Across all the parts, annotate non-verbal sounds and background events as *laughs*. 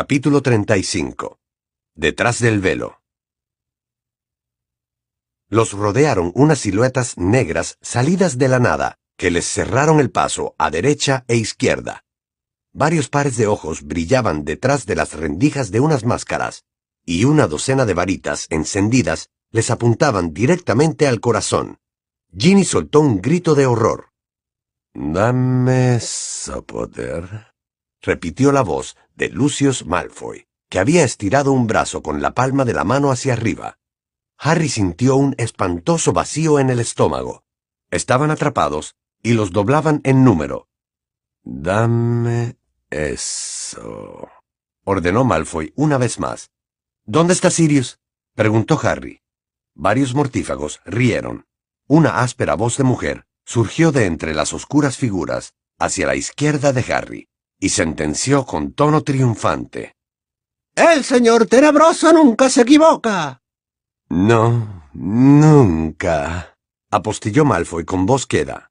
Capítulo 35 Detrás del velo Los rodearon unas siluetas negras salidas de la nada, que les cerraron el paso a derecha e izquierda. Varios pares de ojos brillaban detrás de las rendijas de unas máscaras, y una docena de varitas encendidas les apuntaban directamente al corazón. Ginny soltó un grito de horror. Dame eso, Potter, repitió la voz de Lucius Malfoy, que había estirado un brazo con la palma de la mano hacia arriba. Harry sintió un espantoso vacío en el estómago. Estaban atrapados y los doblaban en número. Dame eso, ordenó Malfoy una vez más. ¿Dónde está Sirius? preguntó Harry. Varios mortífagos rieron. Una áspera voz de mujer surgió de entre las oscuras figuras hacia la izquierda de Harry y sentenció con tono triunfante. El señor tenebroso nunca se equivoca. No, nunca, apostilló Malfoy con voz queda.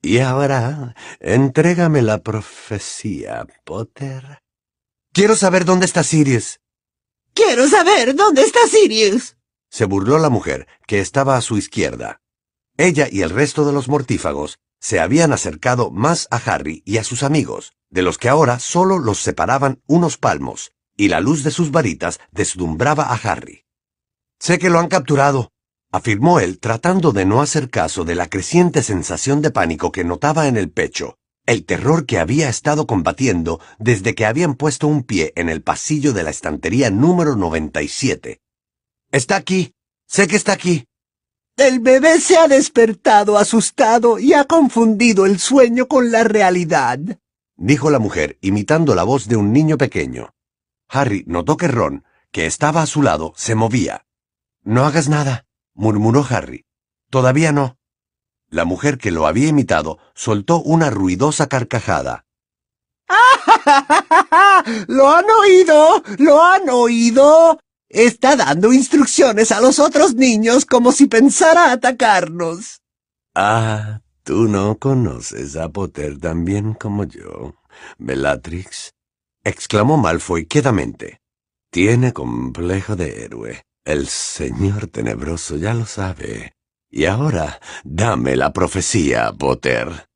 Y ahora, entrégame la profecía, Potter. Quiero saber dónde está Sirius. Quiero saber dónde está Sirius. Se burló la mujer, que estaba a su izquierda. Ella y el resto de los mortífagos se habían acercado más a Harry y a sus amigos, de los que ahora solo los separaban unos palmos, y la luz de sus varitas deslumbraba a Harry. Sé que lo han capturado, afirmó él tratando de no hacer caso de la creciente sensación de pánico que notaba en el pecho, el terror que había estado combatiendo desde que habían puesto un pie en el pasillo de la estantería número 97. Está aquí, sé que está aquí. El bebé se ha despertado asustado y ha confundido el sueño con la realidad, dijo la mujer, imitando la voz de un niño pequeño. Harry notó que Ron, que estaba a su lado, se movía. No hagas nada, murmuró Harry. Todavía no. La mujer que lo había imitado soltó una ruidosa carcajada. *laughs* ¿Lo han oído? ¿Lo han oído? Está dando instrucciones a los otros niños como si pensara atacarnos. Ah, tú no conoces a Potter tan bien como yo, Bellatrix, exclamó Malfoy quedamente. Tiene complejo de héroe. El señor tenebroso ya lo sabe. Y ahora, dame la profecía, Potter.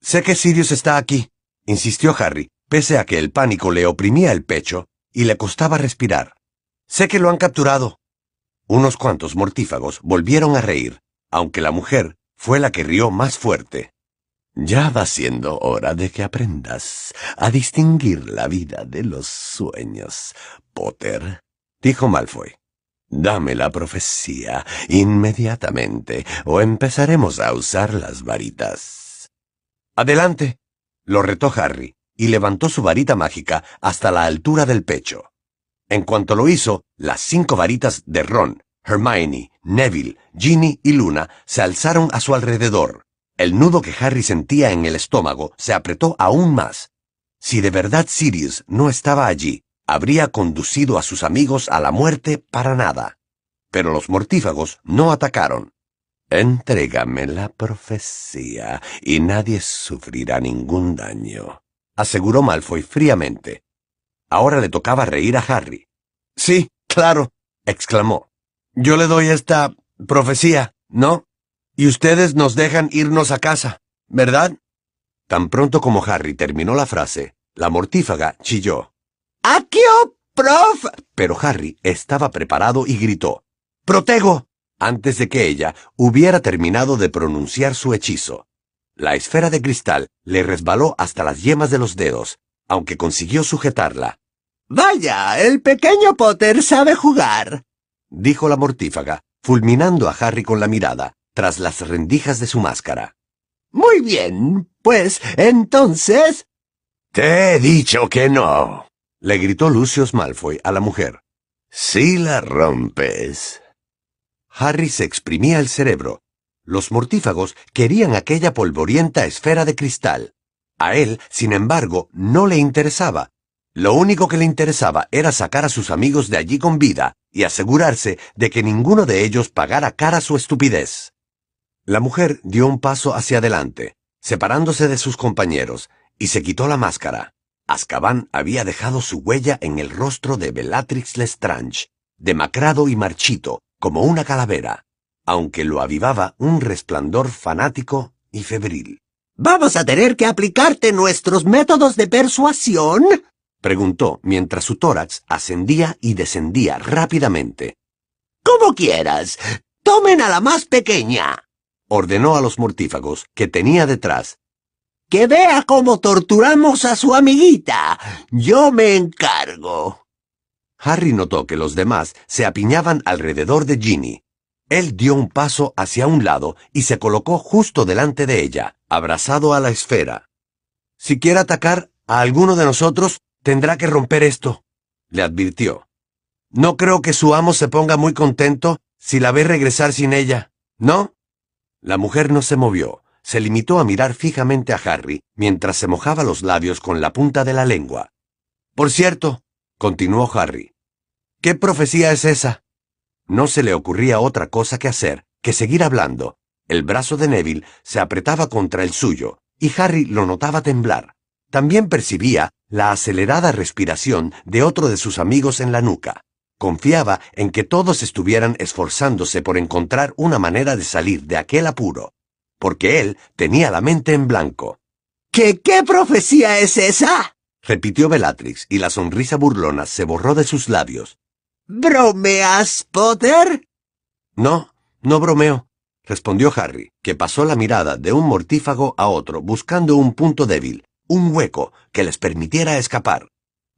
Sé que Sirius está aquí, insistió Harry, pese a que el pánico le oprimía el pecho y le costaba respirar. Sé que lo han capturado. Unos cuantos mortífagos volvieron a reír, aunque la mujer fue la que rió más fuerte. Ya va siendo hora de que aprendas a distinguir la vida de los sueños, Potter, dijo Malfoy. Dame la profecía inmediatamente, o empezaremos a usar las varitas. Adelante, lo retó Harry, y levantó su varita mágica hasta la altura del pecho. En cuanto lo hizo, las cinco varitas de Ron, Hermione, Neville, Ginny y Luna se alzaron a su alrededor. El nudo que Harry sentía en el estómago se apretó aún más. Si de verdad Sirius no estaba allí, habría conducido a sus amigos a la muerte para nada. Pero los mortífagos no atacaron. Entrégame la profecía y nadie sufrirá ningún daño, aseguró Malfoy fríamente. Ahora le tocaba reír a Harry. Sí, claro, exclamó. Yo le doy esta profecía, ¿no? Y ustedes nos dejan irnos a casa, ¿verdad? Tan pronto como Harry terminó la frase, la mortífaga chilló. ¡Aquio, prof! Pero Harry estaba preparado y gritó. ¡Protego! antes de que ella hubiera terminado de pronunciar su hechizo. La esfera de cristal le resbaló hasta las yemas de los dedos, aunque consiguió sujetarla. Vaya, el pequeño Potter sabe jugar, dijo la mortífaga, fulminando a Harry con la mirada, tras las rendijas de su máscara. Muy bien, pues entonces... Te he dicho que no, le gritó Lucius Malfoy a la mujer. Si la rompes. Harry se exprimía el cerebro. Los mortífagos querían aquella polvorienta esfera de cristal. A él, sin embargo, no le interesaba, lo único que le interesaba era sacar a sus amigos de allí con vida y asegurarse de que ninguno de ellos pagara cara su estupidez. La mujer dio un paso hacia adelante, separándose de sus compañeros, y se quitó la máscara. Azkaban había dejado su huella en el rostro de Bellatrix Lestrange, demacrado y marchito, como una calavera, aunque lo avivaba un resplandor fanático y febril. ¿Vamos a tener que aplicarte nuestros métodos de persuasión? Preguntó mientras su tórax ascendía y descendía rápidamente. Como quieras. Tomen a la más pequeña, ordenó a los mortífagos que tenía detrás. Que vea cómo torturamos a su amiguita. Yo me encargo. Harry notó que los demás se apiñaban alrededor de Ginny. Él dio un paso hacia un lado y se colocó justo delante de ella, abrazado a la esfera. Si quiere atacar a alguno de nosotros, tendrá que romper esto, le advirtió. No creo que su amo se ponga muy contento si la ve regresar sin ella, ¿no? La mujer no se movió, se limitó a mirar fijamente a Harry mientras se mojaba los labios con la punta de la lengua. Por cierto, continuó Harry, ¿qué profecía es esa? No se le ocurría otra cosa que hacer que seguir hablando. El brazo de Neville se apretaba contra el suyo, y Harry lo notaba temblar. También percibía la acelerada respiración de otro de sus amigos en la nuca. Confiaba en que todos estuvieran esforzándose por encontrar una manera de salir de aquel apuro, porque él tenía la mente en blanco. ¿Qué qué profecía es esa? repitió Bellatrix, y la sonrisa burlona se borró de sus labios. ¿Bromeas, Potter? No, no bromeo, respondió Harry, que pasó la mirada de un mortífago a otro buscando un punto débil, un hueco que les permitiera escapar.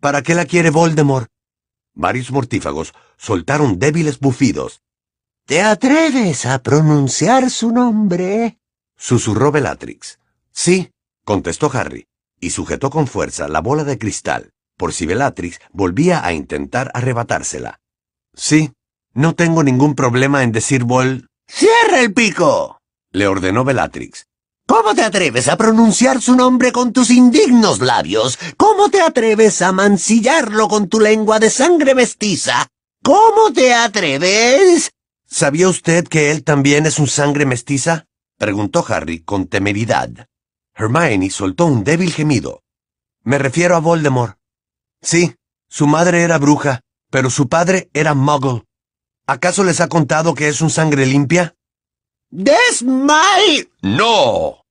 ¿Para qué la quiere Voldemort? Varios mortífagos soltaron débiles bufidos. ¿Te atreves a pronunciar su nombre? susurró Bellatrix. Sí, contestó Harry, y sujetó con fuerza la bola de cristal, por si Bellatrix volvía a intentar arrebatársela. Sí, no tengo ningún problema en decir Vol... ¡Cierra el pico! le ordenó Bellatrix. ¿Cómo te atreves a pronunciar su nombre con tus indignos labios? ¿Cómo te atreves a mancillarlo con tu lengua de sangre mestiza? ¿Cómo te atreves? ¿Sabía usted que él también es un sangre mestiza? preguntó Harry con temeridad. Hermione soltó un débil gemido. Me refiero a Voldemort. Sí, su madre era bruja, pero su padre era muggle. ¿Acaso les ha contado que es un sangre limpia? ¡Desmay! ¡No!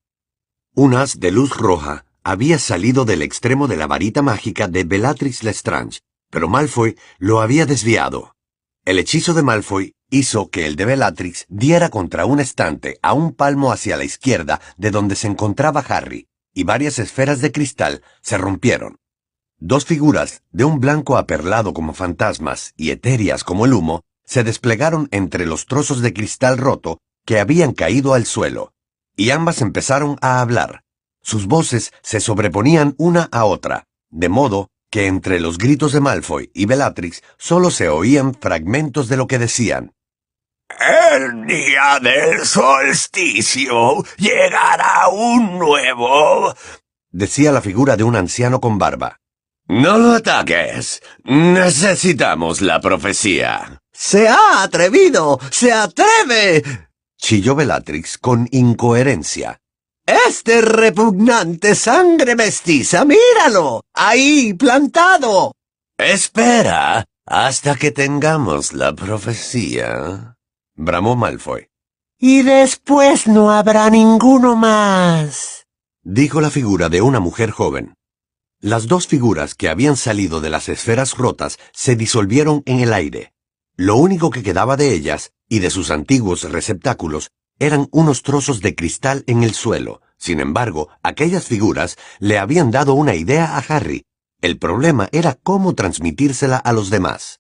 Un haz de luz roja había salido del extremo de la varita mágica de Bellatrix Lestrange, pero Malfoy lo había desviado. El hechizo de Malfoy hizo que el de Bellatrix diera contra un estante a un palmo hacia la izquierda de donde se encontraba Harry, y varias esferas de cristal se rompieron. Dos figuras, de un blanco aperlado como fantasmas y etéreas como el humo, se desplegaron entre los trozos de cristal roto que habían caído al suelo, y ambas empezaron a hablar. Sus voces se sobreponían una a otra, de modo que entre los gritos de Malfoy y Bellatrix solo se oían fragmentos de lo que decían. El día del solsticio llegará un nuevo... decía la figura de un anciano con barba. No lo ataques. Necesitamos la profecía. ¡Se ha atrevido! ¡Se atreve! Chilló Bellatrix con incoherencia. Este repugnante sangre mestiza, míralo, ahí plantado. Espera hasta que tengamos la profecía, bramó Malfoy. Y después no habrá ninguno más, dijo la figura de una mujer joven. Las dos figuras que habían salido de las esferas rotas se disolvieron en el aire. Lo único que quedaba de ellas y de sus antiguos receptáculos eran unos trozos de cristal en el suelo. Sin embargo, aquellas figuras le habían dado una idea a Harry. El problema era cómo transmitírsela a los demás.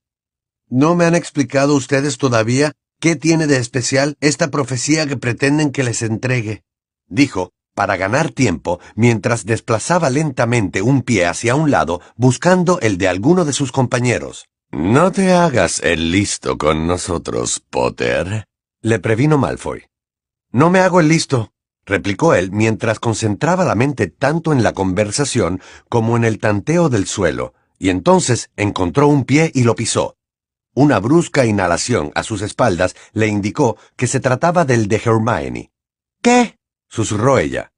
¿No me han explicado ustedes todavía qué tiene de especial esta profecía que pretenden que les entregue? dijo, para ganar tiempo, mientras desplazaba lentamente un pie hacia un lado, buscando el de alguno de sus compañeros. No te hagas el listo con nosotros, Potter, le previno Malfoy. No me hago el listo, replicó él mientras concentraba la mente tanto en la conversación como en el tanteo del suelo, y entonces encontró un pie y lo pisó. Una brusca inhalación a sus espaldas le indicó que se trataba del de Hermione. ¿Qué? susurró ella.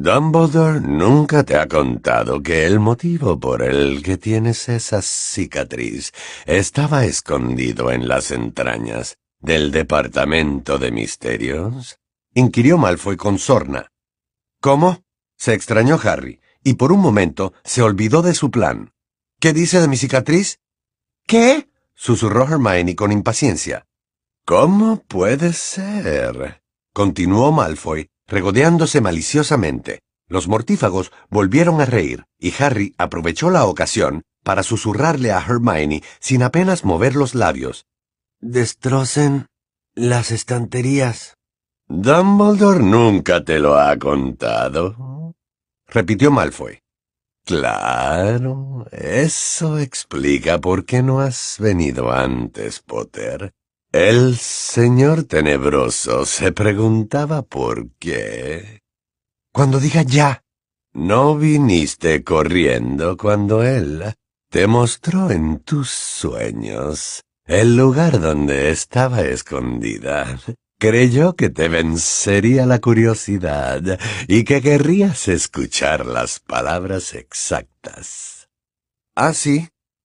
Dumbledore nunca te ha contado que el motivo por el que tienes esa cicatriz estaba escondido en las entrañas del Departamento de Misterios? inquirió Malfoy con sorna. ¿Cómo? se extrañó Harry, y por un momento se olvidó de su plan. ¿Qué dice de mi cicatriz? ¿Qué? susurró Hermione con impaciencia. ¿Cómo puede ser? continuó Malfoy, regodeándose maliciosamente. Los mortífagos volvieron a reír, y Harry aprovechó la ocasión para susurrarle a Hermione sin apenas mover los labios. Destrocen las estanterías. Dumbledore nunca te lo ha contado, repitió Malfoy. Claro, eso explica por qué no has venido antes, Potter. El señor tenebroso se preguntaba por qué. Cuando diga ya. No viniste corriendo cuando él te mostró en tus sueños el lugar donde estaba escondida. Creyó que te vencería la curiosidad y que querrías escuchar las palabras exactas. Ah,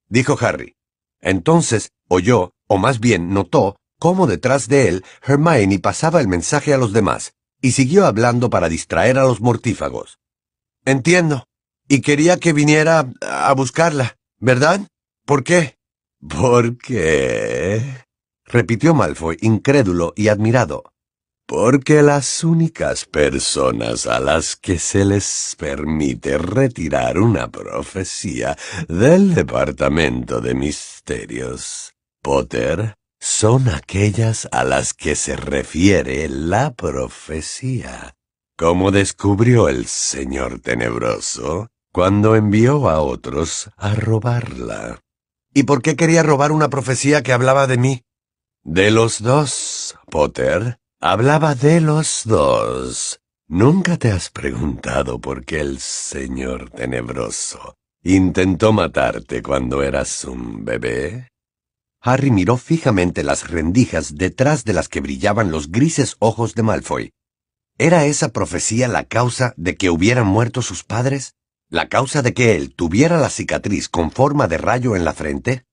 dijo Harry. Entonces oyó, o más bien notó, cómo detrás de él Hermione pasaba el mensaje a los demás, y siguió hablando para distraer a los mortífagos. Entiendo. Y quería que viniera a buscarla, ¿verdad? ¿Por qué? ¿Por qué? repitió Malfoy, incrédulo y admirado. Porque las únicas personas a las que se les permite retirar una profecía del Departamento de Misterios, Potter, son aquellas a las que se refiere la profecía, como descubrió el Señor Tenebroso cuando envió a otros a robarla. ¿Y por qué quería robar una profecía que hablaba de mí? De los dos, Potter. Hablaba de los dos. ¿Nunca te has preguntado por qué el Señor Tenebroso intentó matarte cuando eras un bebé? Harry miró fijamente las rendijas detrás de las que brillaban los grises ojos de Malfoy. ¿Era esa profecía la causa de que hubieran muerto sus padres? ¿La causa de que él tuviera la cicatriz con forma de rayo en la frente?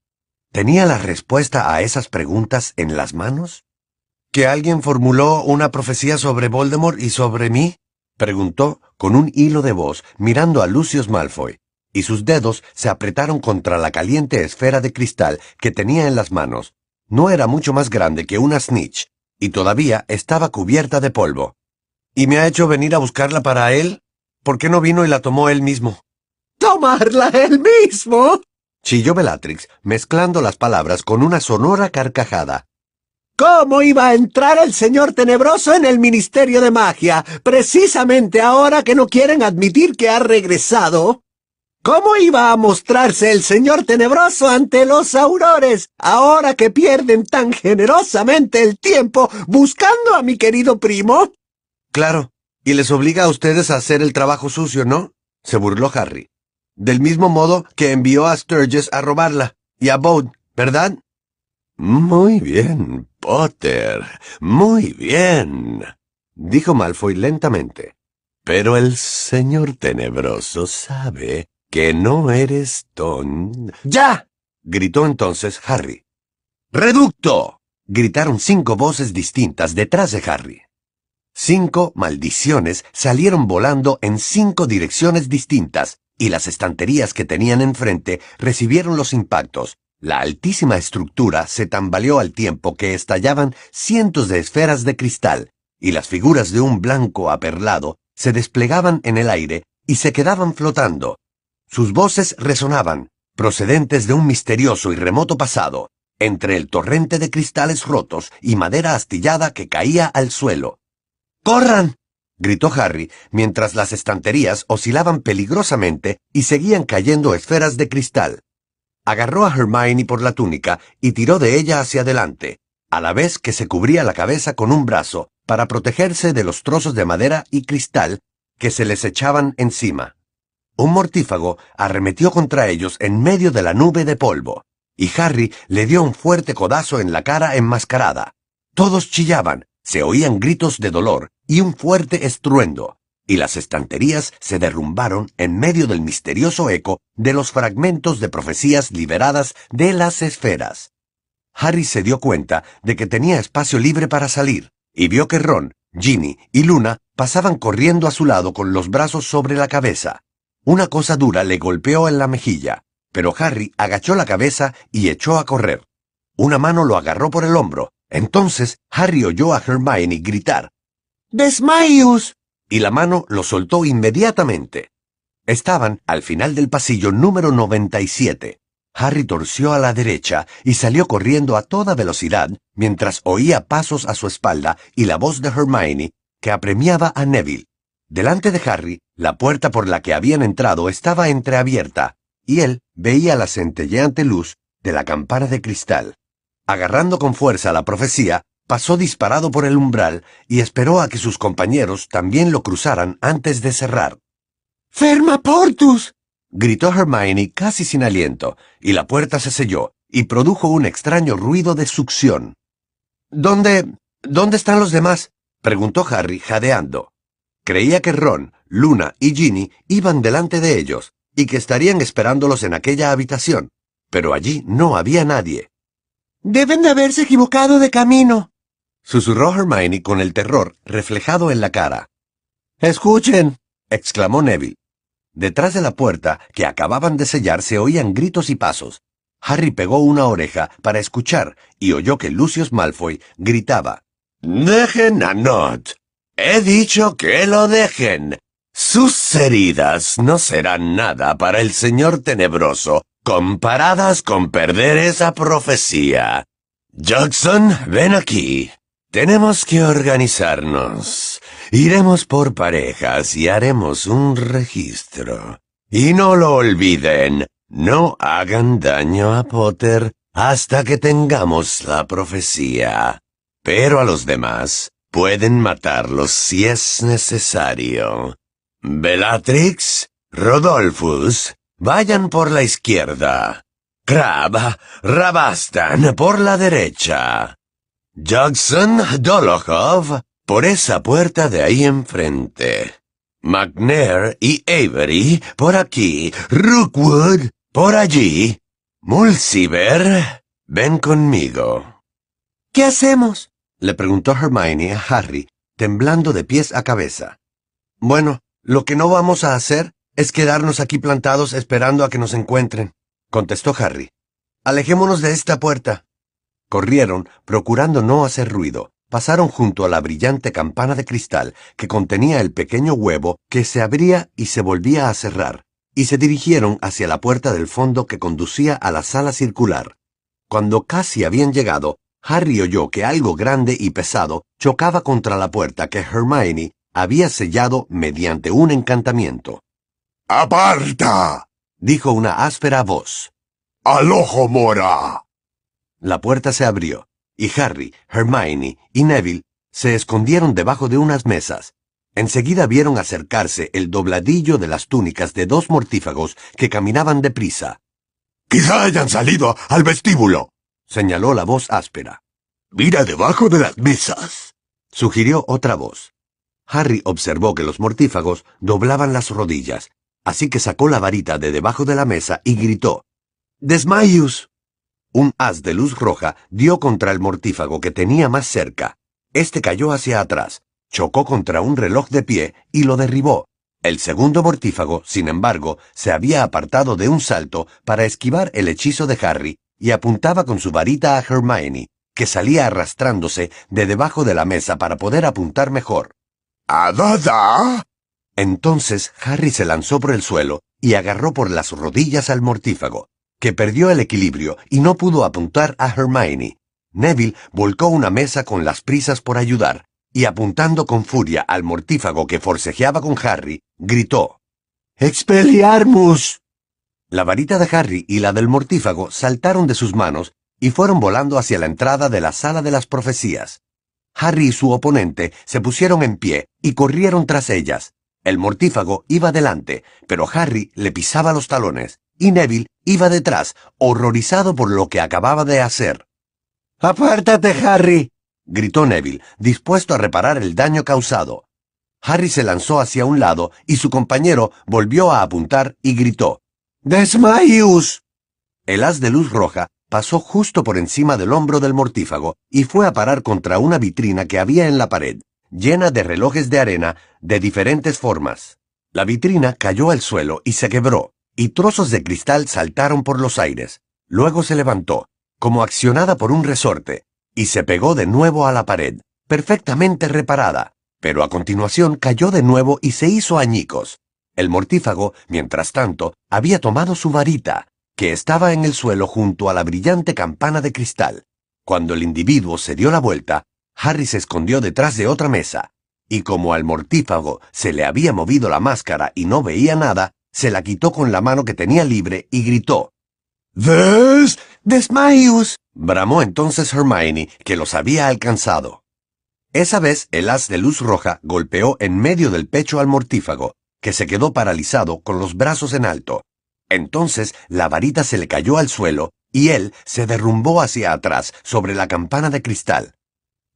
¿Tenía la respuesta a esas preguntas en las manos? ¿Que alguien formuló una profecía sobre Voldemort y sobre mí? preguntó con un hilo de voz mirando a Lucius Malfoy, y sus dedos se apretaron contra la caliente esfera de cristal que tenía en las manos. No era mucho más grande que una snitch, y todavía estaba cubierta de polvo. ¿Y me ha hecho venir a buscarla para él? ¿Por qué no vino y la tomó él mismo? ¿Tomarla él mismo? chilló Bellatrix, mezclando las palabras con una sonora carcajada. ¿Cómo iba a entrar el señor tenebroso en el Ministerio de Magia, precisamente ahora que no quieren admitir que ha regresado? ¿Cómo iba a mostrarse el señor tenebroso ante los aurores, ahora que pierden tan generosamente el tiempo buscando a mi querido primo? Claro, y les obliga a ustedes a hacer el trabajo sucio, ¿no? se burló Harry del mismo modo que envió a Sturges a robarla, y a Bode, ¿verdad? Muy bien, Potter, muy bien, dijo Malfoy lentamente. Pero el señor tenebroso sabe que no eres Ton. ¡Ya! gritó entonces Harry. ¡Reducto! gritaron cinco voces distintas detrás de Harry. Cinco maldiciones salieron volando en cinco direcciones distintas, y las estanterías que tenían enfrente recibieron los impactos. La altísima estructura se tambaleó al tiempo que estallaban cientos de esferas de cristal, y las figuras de un blanco aperlado se desplegaban en el aire y se quedaban flotando. Sus voces resonaban, procedentes de un misterioso y remoto pasado, entre el torrente de cristales rotos y madera astillada que caía al suelo. ¡Corran! gritó Harry, mientras las estanterías oscilaban peligrosamente y seguían cayendo esferas de cristal. Agarró a Hermione por la túnica y tiró de ella hacia adelante, a la vez que se cubría la cabeza con un brazo para protegerse de los trozos de madera y cristal que se les echaban encima. Un mortífago arremetió contra ellos en medio de la nube de polvo, y Harry le dio un fuerte codazo en la cara enmascarada. Todos chillaban, se oían gritos de dolor y un fuerte estruendo. y las estanterías se derrumbaron en medio del misterioso eco de los fragmentos de profecías liberadas de las esferas. Harry se dio cuenta de que tenía espacio libre para salir, y vio que Ron, Ginny y Luna pasaban corriendo a su lado con los brazos sobre la cabeza. Una cosa dura le golpeó en la mejilla, pero Harry agachó la cabeza y echó a correr. Una mano lo agarró por el hombro. Entonces Harry oyó a Hermione gritar ¡Desmayus! y la mano lo soltó inmediatamente. Estaban al final del pasillo número 97. Harry torció a la derecha y salió corriendo a toda velocidad mientras oía pasos a su espalda y la voz de Hermione que apremiaba a Neville. Delante de Harry, la puerta por la que habían entrado estaba entreabierta, y él veía la centelleante luz de la campana de cristal. Agarrando con fuerza la profecía, pasó disparado por el umbral y esperó a que sus compañeros también lo cruzaran antes de cerrar. ¡Ferma Portus! gritó Hermione casi sin aliento, y la puerta se selló y produjo un extraño ruido de succión. ¿Dónde... ¿Dónde están los demás? preguntó Harry jadeando. Creía que Ron, Luna y Ginny iban delante de ellos y que estarían esperándolos en aquella habitación, pero allí no había nadie. Deben de haberse equivocado de camino, susurró Hermione con el terror reflejado en la cara. Escuchen, exclamó Neville. Detrás de la puerta que acababan de sellar se oían gritos y pasos. Harry pegó una oreja para escuchar y oyó que Lucius Malfoy gritaba. Dejen a Nod. He dicho que lo dejen. Sus heridas no serán nada para el señor tenebroso comparadas con perder esa profecía. Jackson, ven aquí. Tenemos que organizarnos. Iremos por parejas y haremos un registro. Y no lo olviden, no hagan daño a Potter hasta que tengamos la profecía. Pero a los demás pueden matarlos si es necesario. Bellatrix, Rodolphus, vayan por la izquierda. Crab, Rabastan por la derecha. Jackson, Dolokhov, por esa puerta de ahí enfrente. McNair y Avery por aquí. Rookwood por allí. Mulciber, ven conmigo. ¿Qué hacemos? Le preguntó Hermione a Harry, temblando de pies a cabeza. Bueno, lo que no vamos a hacer es quedarnos aquí plantados esperando a que nos encuentren, contestó Harry. Alejémonos de esta puerta. Corrieron, procurando no hacer ruido. Pasaron junto a la brillante campana de cristal que contenía el pequeño huevo que se abría y se volvía a cerrar, y se dirigieron hacia la puerta del fondo que conducía a la sala circular. Cuando casi habían llegado, Harry oyó que algo grande y pesado chocaba contra la puerta que Hermione había sellado mediante un encantamiento. ¡Aparta! dijo una áspera voz. ¡Al ojo mora! La puerta se abrió, y Harry, Hermione y Neville se escondieron debajo de unas mesas. Enseguida vieron acercarse el dobladillo de las túnicas de dos mortífagos que caminaban deprisa. Quizá hayan salido al vestíbulo, señaló la voz áspera. Mira debajo de las mesas, sugirió otra voz. Harry observó que los mortífagos doblaban las rodillas, así que sacó la varita de debajo de la mesa y gritó. Desmayus. Un haz de luz roja dio contra el mortífago que tenía más cerca. Este cayó hacia atrás, chocó contra un reloj de pie y lo derribó. El segundo mortífago, sin embargo, se había apartado de un salto para esquivar el hechizo de Harry y apuntaba con su varita a Hermione, que salía arrastrándose de debajo de la mesa para poder apuntar mejor. ¡Adada! Entonces Harry se lanzó por el suelo y agarró por las rodillas al mortífago que perdió el equilibrio y no pudo apuntar a Hermione. Neville volcó una mesa con las prisas por ayudar, y apuntando con furia al mortífago que forcejeaba con Harry, gritó ¡Expelliarmus! La varita de Harry y la del mortífago saltaron de sus manos y fueron volando hacia la entrada de la sala de las profecías. Harry y su oponente se pusieron en pie y corrieron tras ellas. El mortífago iba delante, pero Harry le pisaba los talones y Neville iba detrás, horrorizado por lo que acababa de hacer. ¡Apártate, Harry! gritó Neville, dispuesto a reparar el daño causado. Harry se lanzó hacia un lado y su compañero volvió a apuntar y gritó ¡Desmayus! El haz de luz roja pasó justo por encima del hombro del mortífago y fue a parar contra una vitrina que había en la pared, llena de relojes de arena de diferentes formas. La vitrina cayó al suelo y se quebró, y trozos de cristal saltaron por los aires. Luego se levantó, como accionada por un resorte, y se pegó de nuevo a la pared, perfectamente reparada, pero a continuación cayó de nuevo y se hizo añicos. El mortífago, mientras tanto, había tomado su varita, que estaba en el suelo junto a la brillante campana de cristal. Cuando el individuo se dio la vuelta, Harry se escondió detrás de otra mesa, y como al mortífago se le había movido la máscara y no veía nada, se la quitó con la mano que tenía libre y gritó. ¿Ves? Desmayus. bramó entonces Hermione, que los había alcanzado. Esa vez el haz de luz roja golpeó en medio del pecho al mortífago, que se quedó paralizado con los brazos en alto. Entonces la varita se le cayó al suelo y él se derrumbó hacia atrás sobre la campana de cristal.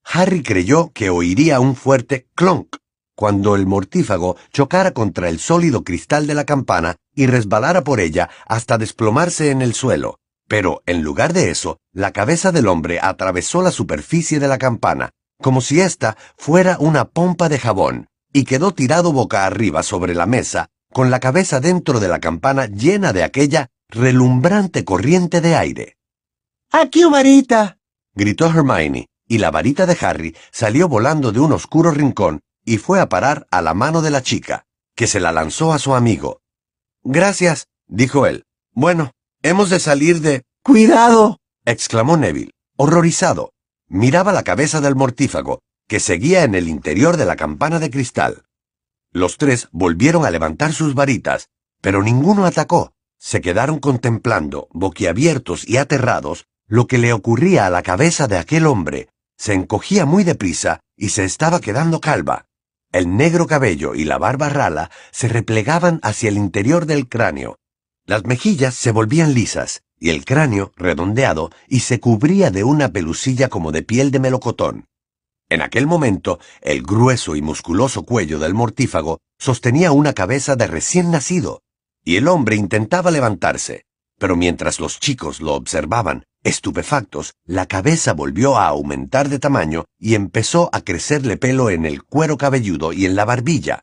Harry creyó que oiría un fuerte clonk cuando el mortífago chocara contra el sólido cristal de la campana y resbalara por ella hasta desplomarse en el suelo. Pero, en lugar de eso, la cabeza del hombre atravesó la superficie de la campana, como si ésta fuera una pompa de jabón, y quedó tirado boca arriba sobre la mesa, con la cabeza dentro de la campana llena de aquella relumbrante corriente de aire. ¡Aquí, varita! gritó Hermione, y la varita de Harry salió volando de un oscuro rincón y fue a parar a la mano de la chica, que se la lanzó a su amigo. Gracias, dijo él. Bueno, hemos de salir de... ¡Cuidado! exclamó Neville, horrorizado. Miraba la cabeza del mortífago, que seguía en el interior de la campana de cristal. Los tres volvieron a levantar sus varitas, pero ninguno atacó. Se quedaron contemplando, boquiabiertos y aterrados, lo que le ocurría a la cabeza de aquel hombre. Se encogía muy deprisa y se estaba quedando calva. El negro cabello y la barba rala se replegaban hacia el interior del cráneo. Las mejillas se volvían lisas y el cráneo redondeado y se cubría de una pelusilla como de piel de melocotón. En aquel momento, el grueso y musculoso cuello del mortífago sostenía una cabeza de recién nacido, y el hombre intentaba levantarse, pero mientras los chicos lo observaban, Estupefactos, la cabeza volvió a aumentar de tamaño y empezó a crecerle pelo en el cuero cabelludo y en la barbilla.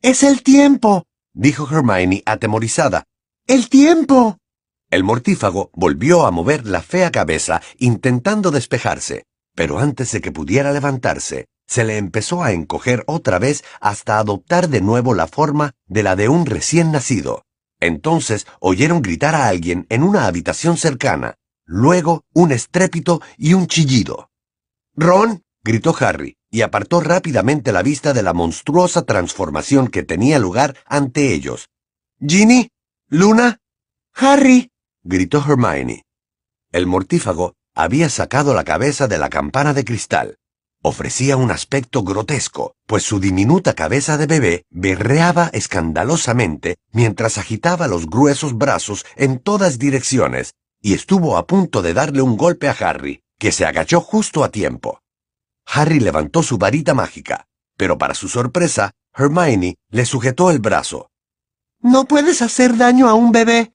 ¡Es el tiempo! dijo Hermione atemorizada. ¡El tiempo! El mortífago volvió a mover la fea cabeza intentando despejarse, pero antes de que pudiera levantarse, se le empezó a encoger otra vez hasta adoptar de nuevo la forma de la de un recién nacido. Entonces oyeron gritar a alguien en una habitación cercana, luego un estrépito y un chillido. Ron, gritó Harry, y apartó rápidamente la vista de la monstruosa transformación que tenía lugar ante ellos. Ginny, Luna, Harry, gritó Hermione. El mortífago había sacado la cabeza de la campana de cristal. Ofrecía un aspecto grotesco, pues su diminuta cabeza de bebé berreaba escandalosamente mientras agitaba los gruesos brazos en todas direcciones y estuvo a punto de darle un golpe a Harry, que se agachó justo a tiempo. Harry levantó su varita mágica, pero para su sorpresa, Hermione le sujetó el brazo. No puedes hacer daño a un bebé.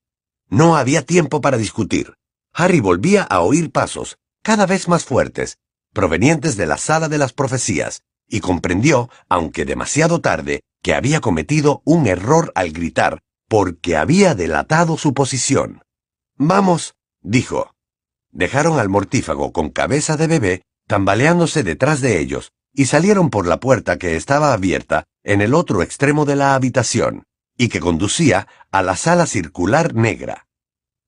No había tiempo para discutir. Harry volvía a oír pasos, cada vez más fuertes, provenientes de la sala de las profecías, y comprendió, aunque demasiado tarde, que había cometido un error al gritar, porque había delatado su posición. Vamos, dijo. Dejaron al mortífago con cabeza de bebé tambaleándose detrás de ellos y salieron por la puerta que estaba abierta en el otro extremo de la habitación y que conducía a la sala circular negra.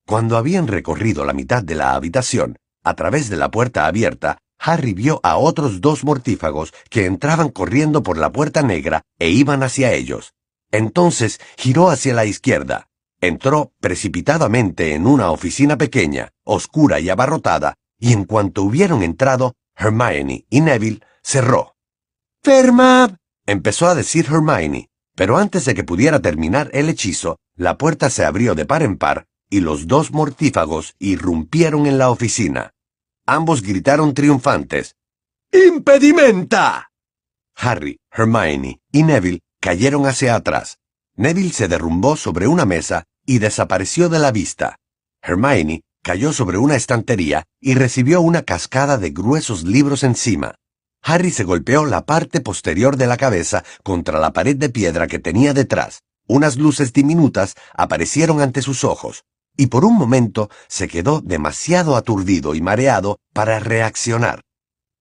Cuando habían recorrido la mitad de la habitación, a través de la puerta abierta, Harry vio a otros dos mortífagos que entraban corriendo por la puerta negra e iban hacia ellos. Entonces giró hacia la izquierda, Entró precipitadamente en una oficina pequeña, oscura y abarrotada, y en cuanto hubieron entrado, Hermione y Neville cerró. Fermab, empezó a decir Hermione, pero antes de que pudiera terminar el hechizo, la puerta se abrió de par en par y los dos mortífagos irrumpieron en la oficina. Ambos gritaron triunfantes. ¡Impedimenta! Harry, Hermione y Neville cayeron hacia atrás. Neville se derrumbó sobre una mesa y desapareció de la vista. Hermione cayó sobre una estantería y recibió una cascada de gruesos libros encima. Harry se golpeó la parte posterior de la cabeza contra la pared de piedra que tenía detrás. Unas luces diminutas aparecieron ante sus ojos, y por un momento se quedó demasiado aturdido y mareado para reaccionar.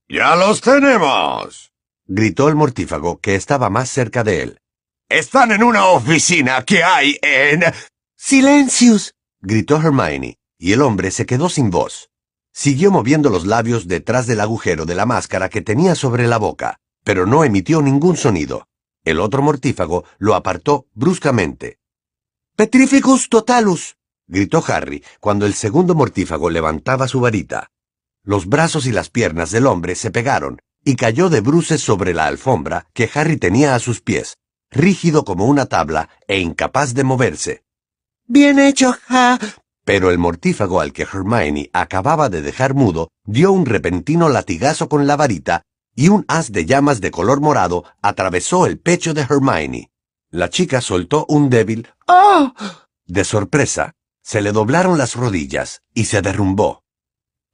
¡Ya los tenemos! gritó el mortífago que estaba más cerca de él. Están en una oficina que hay en... ¡Silencios! gritó Hermione, y el hombre se quedó sin voz. Siguió moviendo los labios detrás del agujero de la máscara que tenía sobre la boca, pero no emitió ningún sonido. El otro mortífago lo apartó bruscamente. Petrificus totalus, gritó Harry cuando el segundo mortífago levantaba su varita. Los brazos y las piernas del hombre se pegaron y cayó de bruces sobre la alfombra que Harry tenía a sus pies, rígido como una tabla e incapaz de moverse. Bien hecho, ja. Pero el mortífago al que Hermione acababa de dejar mudo dio un repentino latigazo con la varita y un haz de llamas de color morado atravesó el pecho de Hermione. La chica soltó un débil ¡Ah! De sorpresa, se le doblaron las rodillas y se derrumbó.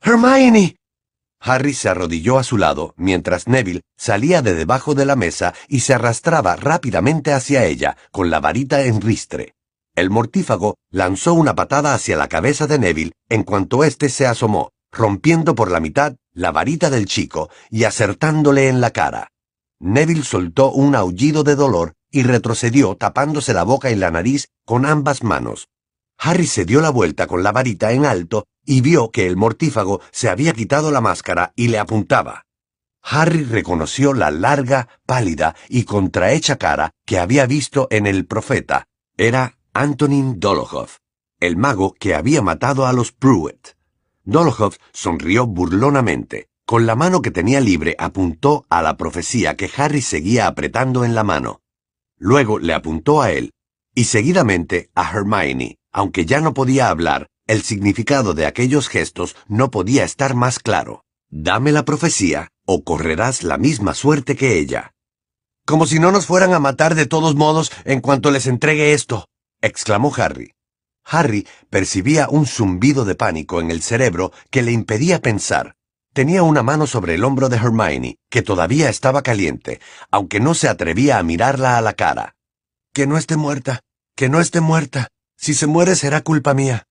Hermione. Harry se arrodilló a su lado mientras Neville salía de debajo de la mesa y se arrastraba rápidamente hacia ella con la varita en ristre. El mortífago lanzó una patada hacia la cabeza de Neville en cuanto éste se asomó, rompiendo por la mitad la varita del chico y acertándole en la cara. Neville soltó un aullido de dolor y retrocedió tapándose la boca y la nariz con ambas manos. Harry se dio la vuelta con la varita en alto y vio que el mortífago se había quitado la máscara y le apuntaba. Harry reconoció la larga, pálida y contrahecha cara que había visto en el profeta. Era Antonin Dolohov, el mago que había matado a los Pruitt. Dolohov sonrió burlonamente. Con la mano que tenía libre apuntó a la profecía que Harry seguía apretando en la mano. Luego le apuntó a él, y seguidamente a Hermione. Aunque ya no podía hablar, el significado de aquellos gestos no podía estar más claro. Dame la profecía, o correrás la misma suerte que ella. Como si no nos fueran a matar de todos modos en cuanto les entregue esto, exclamó Harry. Harry percibía un zumbido de pánico en el cerebro que le impedía pensar. Tenía una mano sobre el hombro de Hermione, que todavía estaba caliente, aunque no se atrevía a mirarla a la cara. Que no esté muerta, que no esté muerta. Si se muere será culpa mía.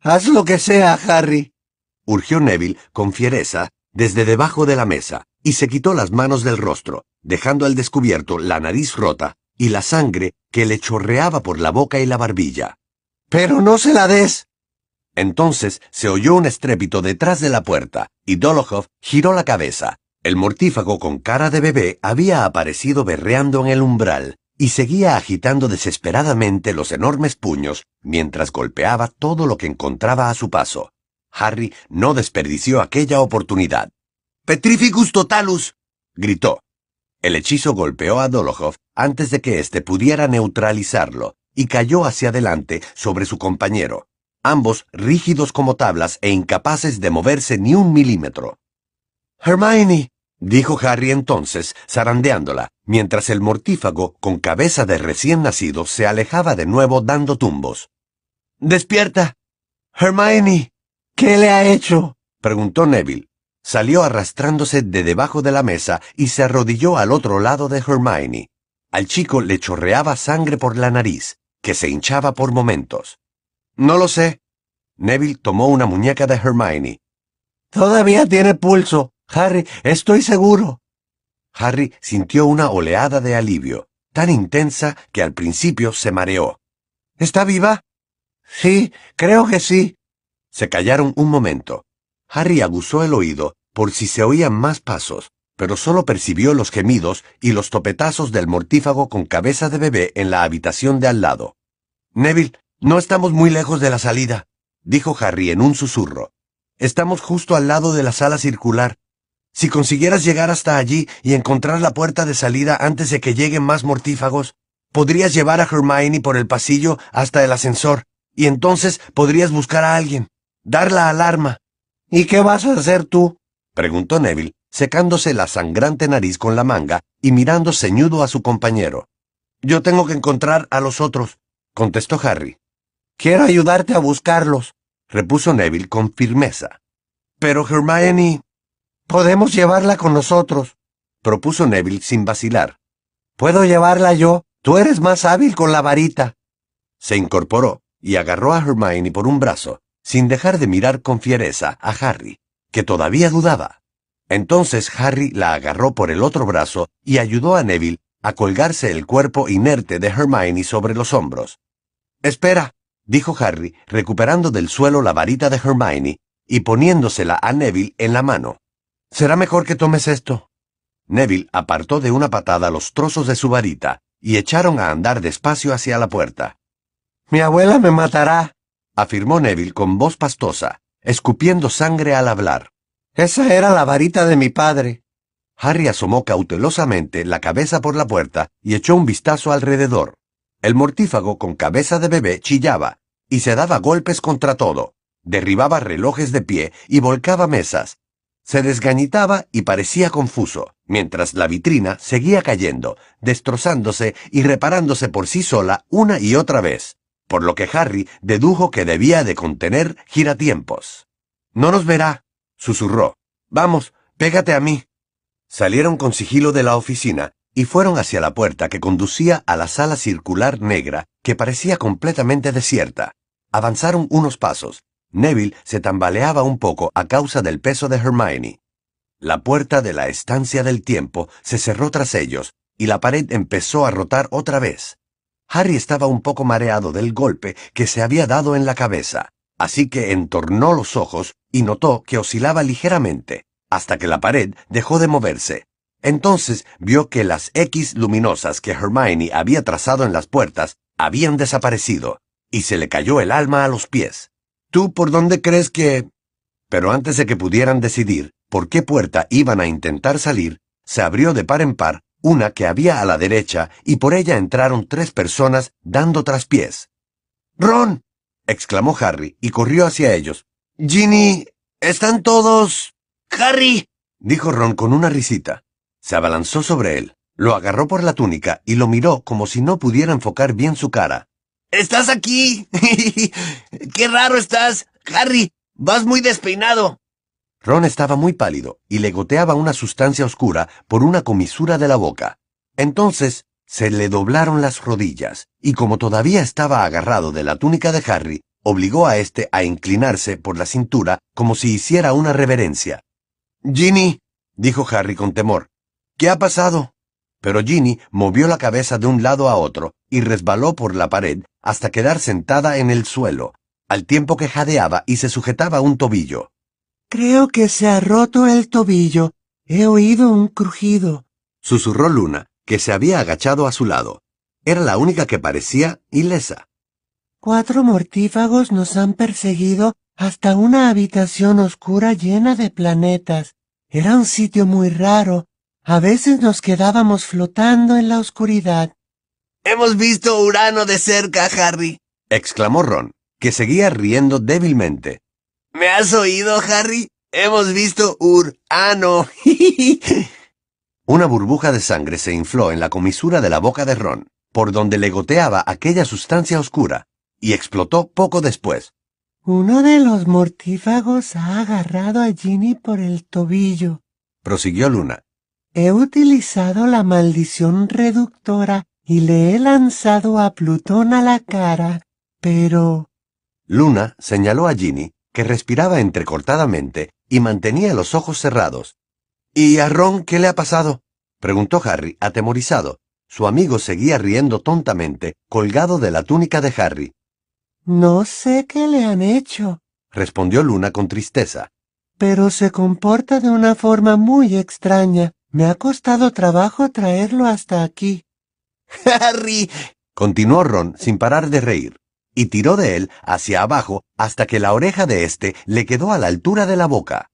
Haz lo que sea, Harry. Urgió Neville con fiereza desde debajo de la mesa, y se quitó las manos del rostro, dejando al descubierto la nariz rota y la sangre que le chorreaba por la boca y la barbilla. Pero no se la des. Entonces se oyó un estrépito detrás de la puerta, y Dolokhov giró la cabeza. El mortífago con cara de bebé había aparecido berreando en el umbral, y seguía agitando desesperadamente los enormes puños mientras golpeaba todo lo que encontraba a su paso. Harry no desperdició aquella oportunidad. ¡Petrificus totalus! gritó. El hechizo golpeó a Dolokhov antes de que éste pudiera neutralizarlo, y cayó hacia adelante sobre su compañero, ambos rígidos como tablas e incapaces de moverse ni un milímetro. Hermione, dijo Harry entonces, zarandeándola, mientras el mortífago, con cabeza de recién nacido, se alejaba de nuevo dando tumbos. Despierta. Hermione, ¿qué le ha hecho? preguntó Neville. Salió arrastrándose de debajo de la mesa y se arrodilló al otro lado de Hermione. Al chico le chorreaba sangre por la nariz, que se hinchaba por momentos. No lo sé. Neville tomó una muñeca de Hermione. Todavía tiene pulso. Harry, estoy seguro. Harry sintió una oleada de alivio, tan intensa que al principio se mareó. ¿Está viva? Sí, creo que sí. Se callaron un momento. Harry aguzó el oído por si se oían más pasos, pero solo percibió los gemidos y los topetazos del mortífago con cabeza de bebé en la habitación de al lado. Neville, no estamos muy lejos de la salida, dijo Harry en un susurro. Estamos justo al lado de la sala circular. Si consiguieras llegar hasta allí y encontrar la puerta de salida antes de que lleguen más mortífagos, podrías llevar a Hermione por el pasillo hasta el ascensor, y entonces podrías buscar a alguien, dar la alarma. ¿Y qué vas a hacer tú? preguntó Neville, secándose la sangrante nariz con la manga y mirando ceñudo a su compañero. Yo tengo que encontrar a los otros, contestó Harry. Quiero ayudarte a buscarlos, repuso Neville con firmeza. Pero Hermione... Podemos llevarla con nosotros, propuso Neville sin vacilar. Puedo llevarla yo. Tú eres más hábil con la varita. Se incorporó y agarró a Hermione por un brazo, sin dejar de mirar con fiereza a Harry, que todavía dudaba. Entonces Harry la agarró por el otro brazo y ayudó a Neville a colgarse el cuerpo inerte de Hermione sobre los hombros. Espera, dijo Harry, recuperando del suelo la varita de Hermione y poniéndosela a Neville en la mano. Será mejor que tomes esto. Neville apartó de una patada los trozos de su varita y echaron a andar despacio hacia la puerta. Mi abuela me matará, afirmó Neville con voz pastosa, escupiendo sangre al hablar. Esa era la varita de mi padre. Harry asomó cautelosamente la cabeza por la puerta y echó un vistazo alrededor. El mortífago con cabeza de bebé chillaba y se daba golpes contra todo, derribaba relojes de pie y volcaba mesas. Se desgañitaba y parecía confuso, mientras la vitrina seguía cayendo, destrozándose y reparándose por sí sola una y otra vez, por lo que Harry dedujo que debía de contener giratiempos. No nos verá, susurró. Vamos, pégate a mí. Salieron con sigilo de la oficina y fueron hacia la puerta que conducía a la sala circular negra que parecía completamente desierta. Avanzaron unos pasos. Neville se tambaleaba un poco a causa del peso de Hermione. La puerta de la estancia del tiempo se cerró tras ellos y la pared empezó a rotar otra vez. Harry estaba un poco mareado del golpe que se había dado en la cabeza, así que entornó los ojos y notó que oscilaba ligeramente, hasta que la pared dejó de moverse. Entonces vio que las X luminosas que Hermione había trazado en las puertas habían desaparecido, y se le cayó el alma a los pies. ¿Tú por dónde crees que...? Pero antes de que pudieran decidir por qué puerta iban a intentar salir, se abrió de par en par una que había a la derecha y por ella entraron tres personas dando traspiés. ¡Ron! exclamó Harry y corrió hacia ellos. Ginny, ¿están todos? Harry, dijo Ron con una risita. Se abalanzó sobre él, lo agarró por la túnica y lo miró como si no pudiera enfocar bien su cara. ¿Estás aquí? *laughs* ¡Qué raro estás! Harry, vas muy despeinado. Ron estaba muy pálido y le goteaba una sustancia oscura por una comisura de la boca. Entonces se le doblaron las rodillas, y como todavía estaba agarrado de la túnica de Harry, obligó a éste a inclinarse por la cintura como si hiciera una reverencia. Ginny, dijo Harry con temor, ¿Qué ha pasado? Pero Ginny movió la cabeza de un lado a otro y resbaló por la pared hasta quedar sentada en el suelo, al tiempo que jadeaba y se sujetaba un tobillo. Creo que se ha roto el tobillo. He oído un crujido, susurró Luna, que se había agachado a su lado. Era la única que parecía ilesa. Cuatro mortífagos nos han perseguido hasta una habitación oscura llena de planetas. Era un sitio muy raro, a veces nos quedábamos flotando en la oscuridad. Hemos visto Urano de cerca, Harry, exclamó Ron, que seguía riendo débilmente. ¿Me has oído, Harry? Hemos visto Urano. *laughs* Una burbuja de sangre se infló en la comisura de la boca de Ron, por donde le goteaba aquella sustancia oscura, y explotó poco después. Uno de los mortífagos ha agarrado a Ginny por el tobillo, prosiguió Luna. He utilizado la maldición reductora y le he lanzado a Plutón a la cara, pero... Luna señaló a Ginny, que respiraba entrecortadamente y mantenía los ojos cerrados. ¿Y a Ron qué le ha pasado? preguntó Harry, atemorizado. Su amigo seguía riendo tontamente, colgado de la túnica de Harry. No sé qué le han hecho, respondió Luna con tristeza. Pero se comporta de una forma muy extraña. Me ha costado trabajo traerlo hasta aquí. *laughs* Harry. continuó Ron sin parar de reír, y tiró de él hacia abajo hasta que la oreja de éste le quedó a la altura de la boca.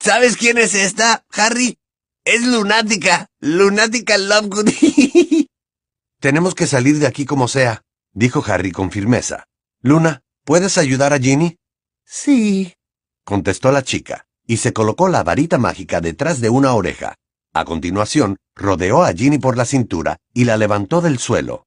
¿Sabes quién es esta, Harry? Es lunática. Lunática Lovegood. *laughs* Tenemos que salir de aquí como sea, dijo Harry con firmeza. Luna, ¿puedes ayudar a Ginny? Sí, contestó la chica y se colocó la varita mágica detrás de una oreja. A continuación, rodeó a Ginny por la cintura y la levantó del suelo.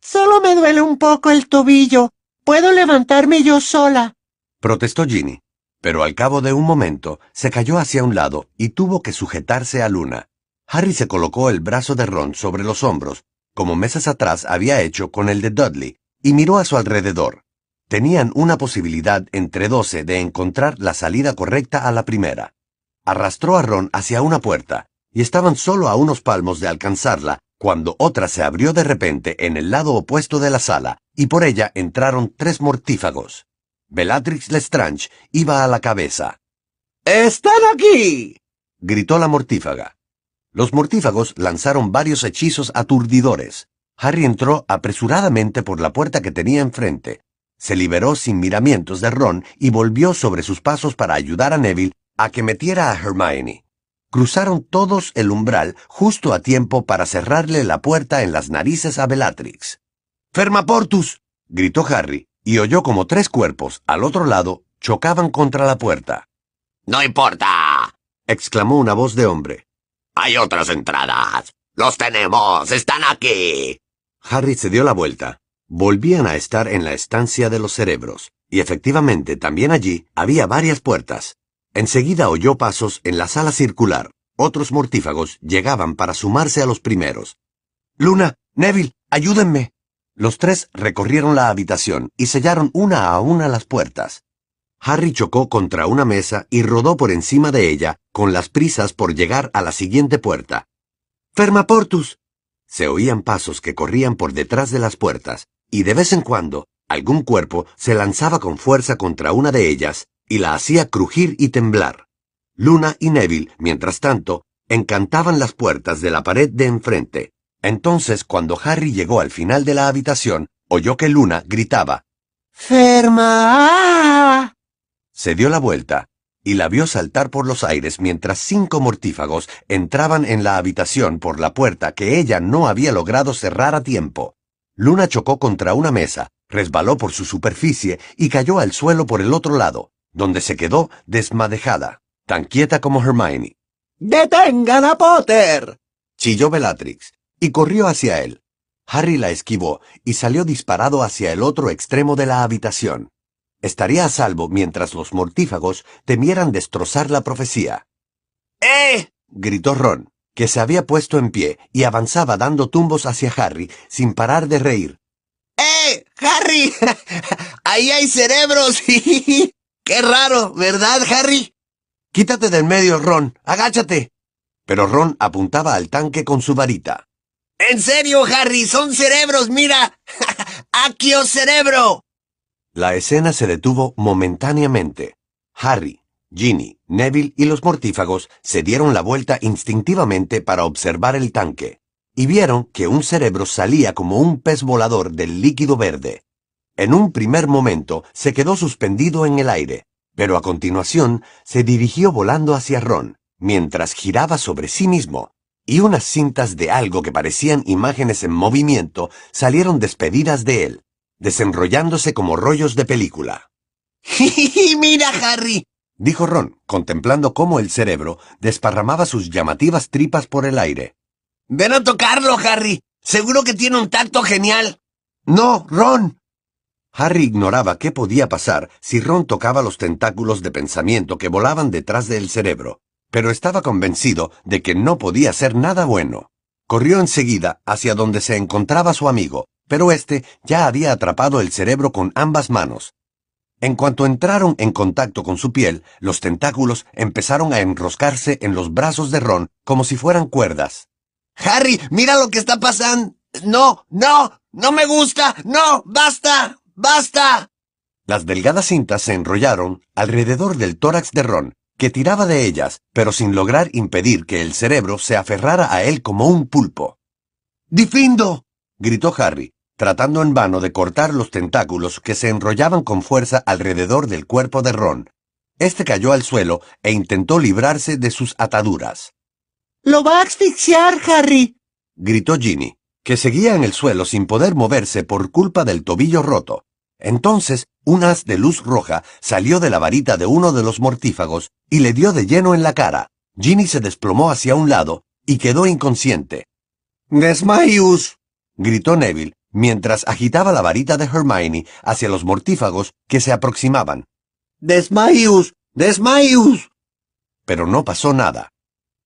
Solo me duele un poco el tobillo. Puedo levantarme yo sola. Protestó Ginny, pero al cabo de un momento se cayó hacia un lado y tuvo que sujetarse a Luna. Harry se colocó el brazo de Ron sobre los hombros, como meses atrás había hecho con el de Dudley, y miró a su alrededor. Tenían una posibilidad entre doce de encontrar la salida correcta a la primera. Arrastró a Ron hacia una puerta, y estaban solo a unos palmos de alcanzarla cuando otra se abrió de repente en el lado opuesto de la sala, y por ella entraron tres mortífagos. Bellatrix Lestrange iba a la cabeza. ¡Están aquí! gritó la mortífaga. Los mortífagos lanzaron varios hechizos aturdidores. Harry entró apresuradamente por la puerta que tenía enfrente. Se liberó sin miramientos de Ron y volvió sobre sus pasos para ayudar a Neville a que metiera a Hermione. Cruzaron todos el umbral justo a tiempo para cerrarle la puerta en las narices a Bellatrix. ¡Fermaportus! gritó Harry, y oyó como tres cuerpos, al otro lado, chocaban contra la puerta. No importa, exclamó una voz de hombre. Hay otras entradas. Los tenemos. Están aquí. Harry se dio la vuelta. Volvían a estar en la estancia de los cerebros, y efectivamente también allí había varias puertas. Enseguida oyó pasos en la sala circular. Otros mortífagos llegaban para sumarse a los primeros. Luna, Neville, ayúdenme. Los tres recorrieron la habitación y sellaron una a una las puertas. Harry chocó contra una mesa y rodó por encima de ella, con las prisas por llegar a la siguiente puerta. ¡Fermaportus! Se oían pasos que corrían por detrás de las puertas, y de vez en cuando algún cuerpo se lanzaba con fuerza contra una de ellas y la hacía crujir y temblar. Luna y Neville, mientras tanto, encantaban las puertas de la pared de enfrente. Entonces, cuando Harry llegó al final de la habitación, oyó que Luna gritaba ¡Ferma! Se dio la vuelta y la vio saltar por los aires mientras cinco mortífagos entraban en la habitación por la puerta que ella no había logrado cerrar a tiempo. Luna chocó contra una mesa, resbaló por su superficie y cayó al suelo por el otro lado, donde se quedó desmadejada, tan quieta como Hermione. ¡Detengan a Potter! chilló Bellatrix, y corrió hacia él. Harry la esquivó y salió disparado hacia el otro extremo de la habitación. Estaría a salvo mientras los mortífagos temieran destrozar la profecía. ¡Eh! gritó Ron, que se había puesto en pie y avanzaba dando tumbos hacia Harry sin parar de reír. ¡Eh! ¡Harry! *laughs* ¡Ahí hay cerebros! *laughs* ¡Qué raro! ¿Verdad, Harry? Quítate del medio, Ron. Agáchate. Pero Ron apuntaba al tanque con su varita. En serio, Harry, son cerebros, mira. *laughs* ¡Aquio cerebro! La escena se detuvo momentáneamente. Harry, Ginny, Neville y los mortífagos se dieron la vuelta instintivamente para observar el tanque, y vieron que un cerebro salía como un pez volador del líquido verde. En un primer momento se quedó suspendido en el aire, pero a continuación se dirigió volando hacia Ron, mientras giraba sobre sí mismo, y unas cintas de algo que parecían imágenes en movimiento salieron despedidas de él desenrollándose como rollos de película. *laughs* ¡Mira, Harry! dijo Ron, contemplando cómo el cerebro desparramaba sus llamativas tripas por el aire. Ven a tocarlo, Harry. Seguro que tiene un tacto genial. No, Ron. Harry ignoraba qué podía pasar si Ron tocaba los tentáculos de pensamiento que volaban detrás del cerebro, pero estaba convencido de que no podía ser nada bueno. Corrió enseguida hacia donde se encontraba su amigo, pero éste ya había atrapado el cerebro con ambas manos. En cuanto entraron en contacto con su piel, los tentáculos empezaron a enroscarse en los brazos de Ron como si fueran cuerdas. Harry, mira lo que está pasando. No, no, no me gusta. No, basta, basta. Las delgadas cintas se enrollaron alrededor del tórax de Ron, que tiraba de ellas, pero sin lograr impedir que el cerebro se aferrara a él como un pulpo. ¡Difindo! gritó Harry, tratando en vano de cortar los tentáculos que se enrollaban con fuerza alrededor del cuerpo de Ron. Este cayó al suelo e intentó librarse de sus ataduras. ¡Lo va a asfixiar, Harry! gritó Ginny, que seguía en el suelo sin poder moverse por culpa del tobillo roto. Entonces, un haz de luz roja salió de la varita de uno de los mortífagos y le dio de lleno en la cara. Ginny se desplomó hacia un lado y quedó inconsciente. Desmayus. gritó Neville, mientras agitaba la varita de Hermione hacia los mortífagos que se aproximaban. Desmayus. Desmayus. Pero no pasó nada.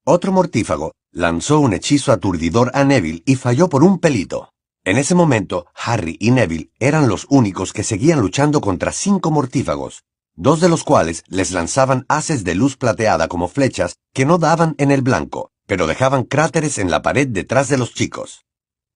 Otro mortífago lanzó un hechizo aturdidor a Neville y falló por un pelito. En ese momento, Harry y Neville eran los únicos que seguían luchando contra cinco mortífagos, dos de los cuales les lanzaban haces de luz plateada como flechas que no daban en el blanco, pero dejaban cráteres en la pared detrás de los chicos.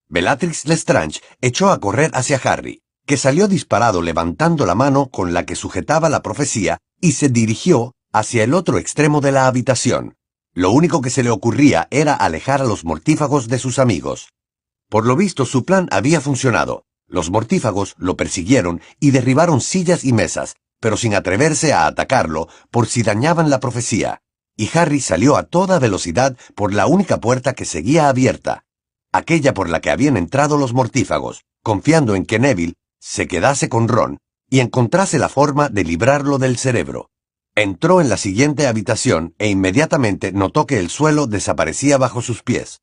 Bellatrix Lestrange echó a correr hacia Harry, que salió disparado levantando la mano con la que sujetaba la profecía y se dirigió hacia el otro extremo de la habitación. Lo único que se le ocurría era alejar a los mortífagos de sus amigos. Por lo visto su plan había funcionado. Los mortífagos lo persiguieron y derribaron sillas y mesas, pero sin atreverse a atacarlo por si dañaban la profecía. Y Harry salió a toda velocidad por la única puerta que seguía abierta, aquella por la que habían entrado los mortífagos, confiando en que Neville se quedase con Ron y encontrase la forma de librarlo del cerebro. Entró en la siguiente habitación e inmediatamente notó que el suelo desaparecía bajo sus pies.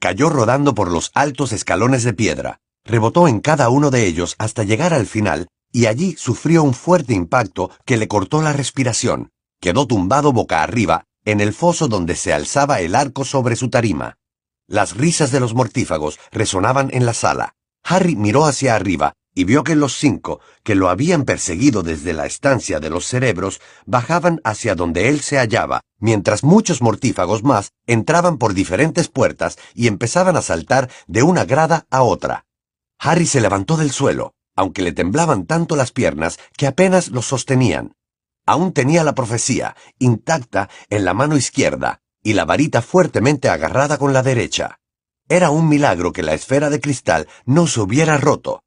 Cayó rodando por los altos escalones de piedra, rebotó en cada uno de ellos hasta llegar al final, y allí sufrió un fuerte impacto que le cortó la respiración. Quedó tumbado boca arriba en el foso donde se alzaba el arco sobre su tarima. Las risas de los mortífagos resonaban en la sala. Harry miró hacia arriba y vio que los cinco, que lo habían perseguido desde la estancia de los cerebros, bajaban hacia donde él se hallaba, mientras muchos mortífagos más entraban por diferentes puertas y empezaban a saltar de una grada a otra. Harry se levantó del suelo, aunque le temblaban tanto las piernas que apenas lo sostenían. Aún tenía la profecía, intacta en la mano izquierda, y la varita fuertemente agarrada con la derecha. Era un milagro que la esfera de cristal no se hubiera roto,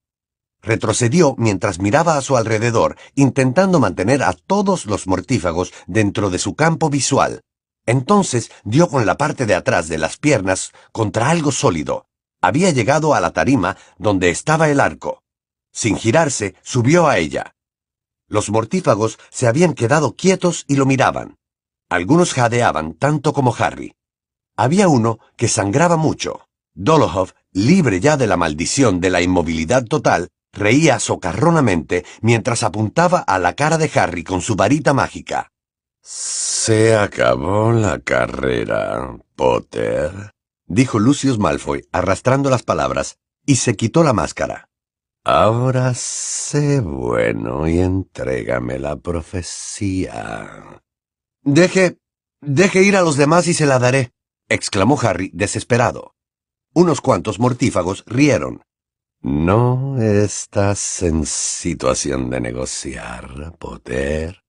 Retrocedió mientras miraba a su alrededor, intentando mantener a todos los mortífagos dentro de su campo visual. Entonces dio con la parte de atrás de las piernas contra algo sólido. Había llegado a la tarima donde estaba el arco. Sin girarse, subió a ella. Los mortífagos se habían quedado quietos y lo miraban. Algunos jadeaban tanto como Harry. Había uno que sangraba mucho. Dolohov, libre ya de la maldición de la inmovilidad total, reía socarronamente mientras apuntaba a la cara de Harry con su varita mágica. Se acabó la carrera, Potter, dijo Lucius Malfoy, arrastrando las palabras, y se quitó la máscara. Ahora sé bueno y entrégame la profecía. Deje. deje ir a los demás y se la daré, exclamó Harry, desesperado. Unos cuantos mortífagos rieron. No estás en situación de negociar, Potter,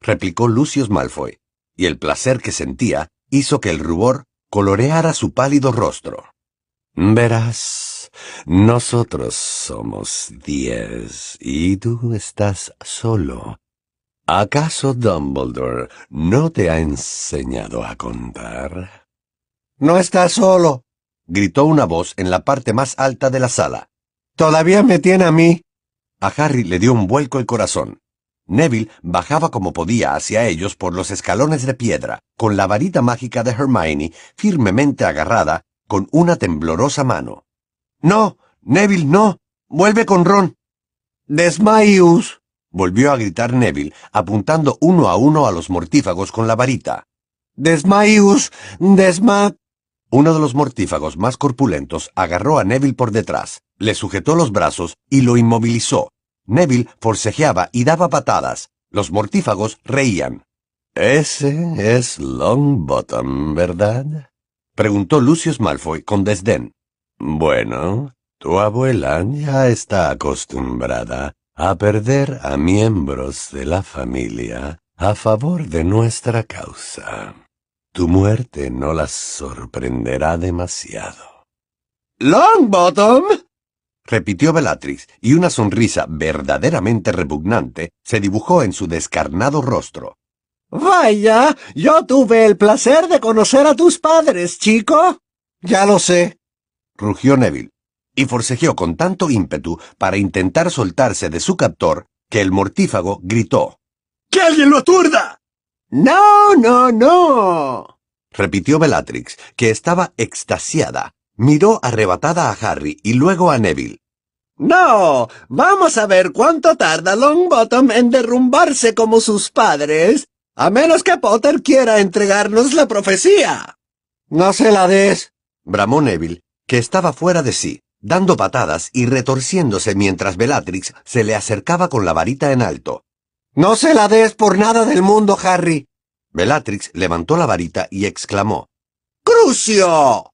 replicó Lucius Malfoy, y el placer que sentía hizo que el rubor coloreara su pálido rostro. Verás, nosotros somos diez y tú estás solo. ¿Acaso Dumbledore no te ha enseñado a contar? No estás solo, gritó una voz en la parte más alta de la sala. Todavía me tiene a mí. A Harry le dio un vuelco el corazón. Neville bajaba como podía hacia ellos por los escalones de piedra, con la varita mágica de Hermione firmemente agarrada con una temblorosa mano. No, Neville, no. Vuelve con Ron. Desmayus. volvió a gritar Neville, apuntando uno a uno a los mortífagos con la varita. Desmayus. Desma. Uno de los mortífagos más corpulentos agarró a Neville por detrás, le sujetó los brazos y lo inmovilizó. Neville forcejeaba y daba patadas. Los mortífagos reían. Ese es Longbottom, ¿verdad? preguntó Lucius Malfoy con desdén. Bueno, tu abuela ya está acostumbrada a perder a miembros de la familia a favor de nuestra causa. Tu muerte no las sorprenderá demasiado. ¿Longbottom? repitió Bellatrix, y una sonrisa verdaderamente repugnante se dibujó en su descarnado rostro. Vaya, yo tuve el placer de conocer a tus padres, chico. Ya lo sé, rugió Neville. y forcejeó con tanto ímpetu para intentar soltarse de su captor que el mortífago gritó. ¡Que alguien lo aturda! No, no, no. repitió Bellatrix, que estaba extasiada. Miró arrebatada a Harry y luego a Neville. No, vamos a ver cuánto tarda Longbottom en derrumbarse como sus padres, a menos que Potter quiera entregarnos la profecía. No se la des, bramó Neville, que estaba fuera de sí dando patadas y retorciéndose mientras Bellatrix se le acercaba con la varita en alto. No se la des por nada del mundo, Harry. Bellatrix levantó la varita y exclamó. ¡Crucio!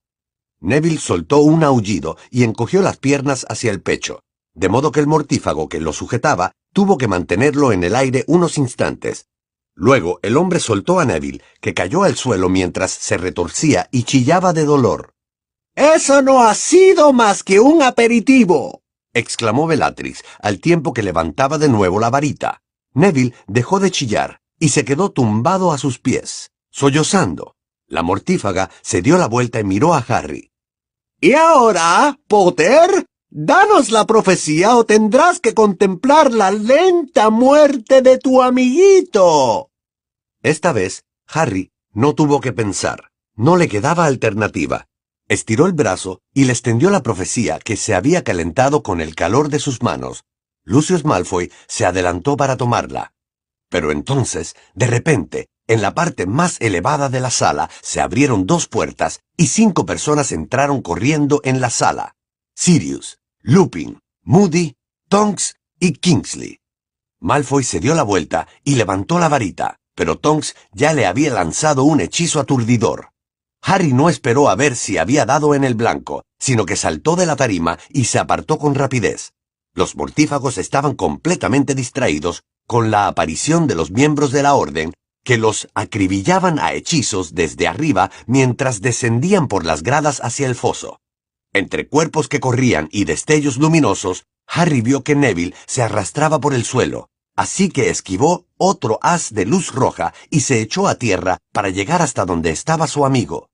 Neville soltó un aullido y encogió las piernas hacia el pecho, de modo que el mortífago que lo sujetaba tuvo que mantenerlo en el aire unos instantes. Luego el hombre soltó a Neville, que cayó al suelo mientras se retorcía y chillaba de dolor. Eso no ha sido más que un aperitivo, exclamó Bellatrix al tiempo que levantaba de nuevo la varita. Neville dejó de chillar y se quedó tumbado a sus pies, sollozando. La mortífaga se dio la vuelta y miró a Harry. ¿Y ahora, Potter? Danos la profecía o tendrás que contemplar la lenta muerte de tu amiguito. Esta vez, Harry no tuvo que pensar. No le quedaba alternativa. Estiró el brazo y le extendió la profecía que se había calentado con el calor de sus manos. Lucius Malfoy se adelantó para tomarla. Pero entonces, de repente, en la parte más elevada de la sala se abrieron dos puertas y cinco personas entraron corriendo en la sala. Sirius, Lupin, Moody, Tonks y Kingsley. Malfoy se dio la vuelta y levantó la varita, pero Tonks ya le había lanzado un hechizo aturdidor. Harry no esperó a ver si había dado en el blanco, sino que saltó de la tarima y se apartó con rapidez. Los mortífagos estaban completamente distraídos con la aparición de los miembros de la orden, que los acribillaban a hechizos desde arriba mientras descendían por las gradas hacia el foso. Entre cuerpos que corrían y destellos luminosos, Harry vio que Neville se arrastraba por el suelo, así que esquivó otro haz de luz roja y se echó a tierra para llegar hasta donde estaba su amigo.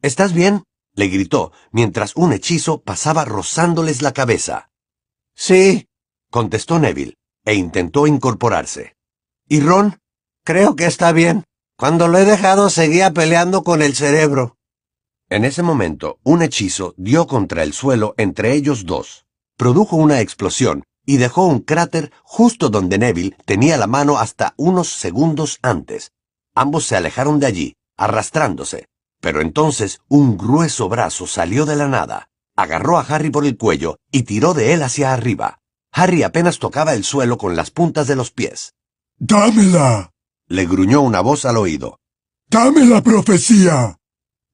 ¿Estás bien? le gritó, mientras un hechizo pasaba rozándoles la cabeza. Sí, contestó Neville, e intentó incorporarse. ¿Y Ron? Creo que está bien. Cuando lo he dejado seguía peleando con el cerebro. En ese momento, un hechizo dio contra el suelo entre ellos dos. Produjo una explosión y dejó un cráter justo donde Neville tenía la mano hasta unos segundos antes. Ambos se alejaron de allí, arrastrándose, pero entonces un grueso brazo salió de la nada, agarró a Harry por el cuello y tiró de él hacia arriba. Harry apenas tocaba el suelo con las puntas de los pies. ¡Dámela! le gruñó una voz al oído. ¡Dame la profecía!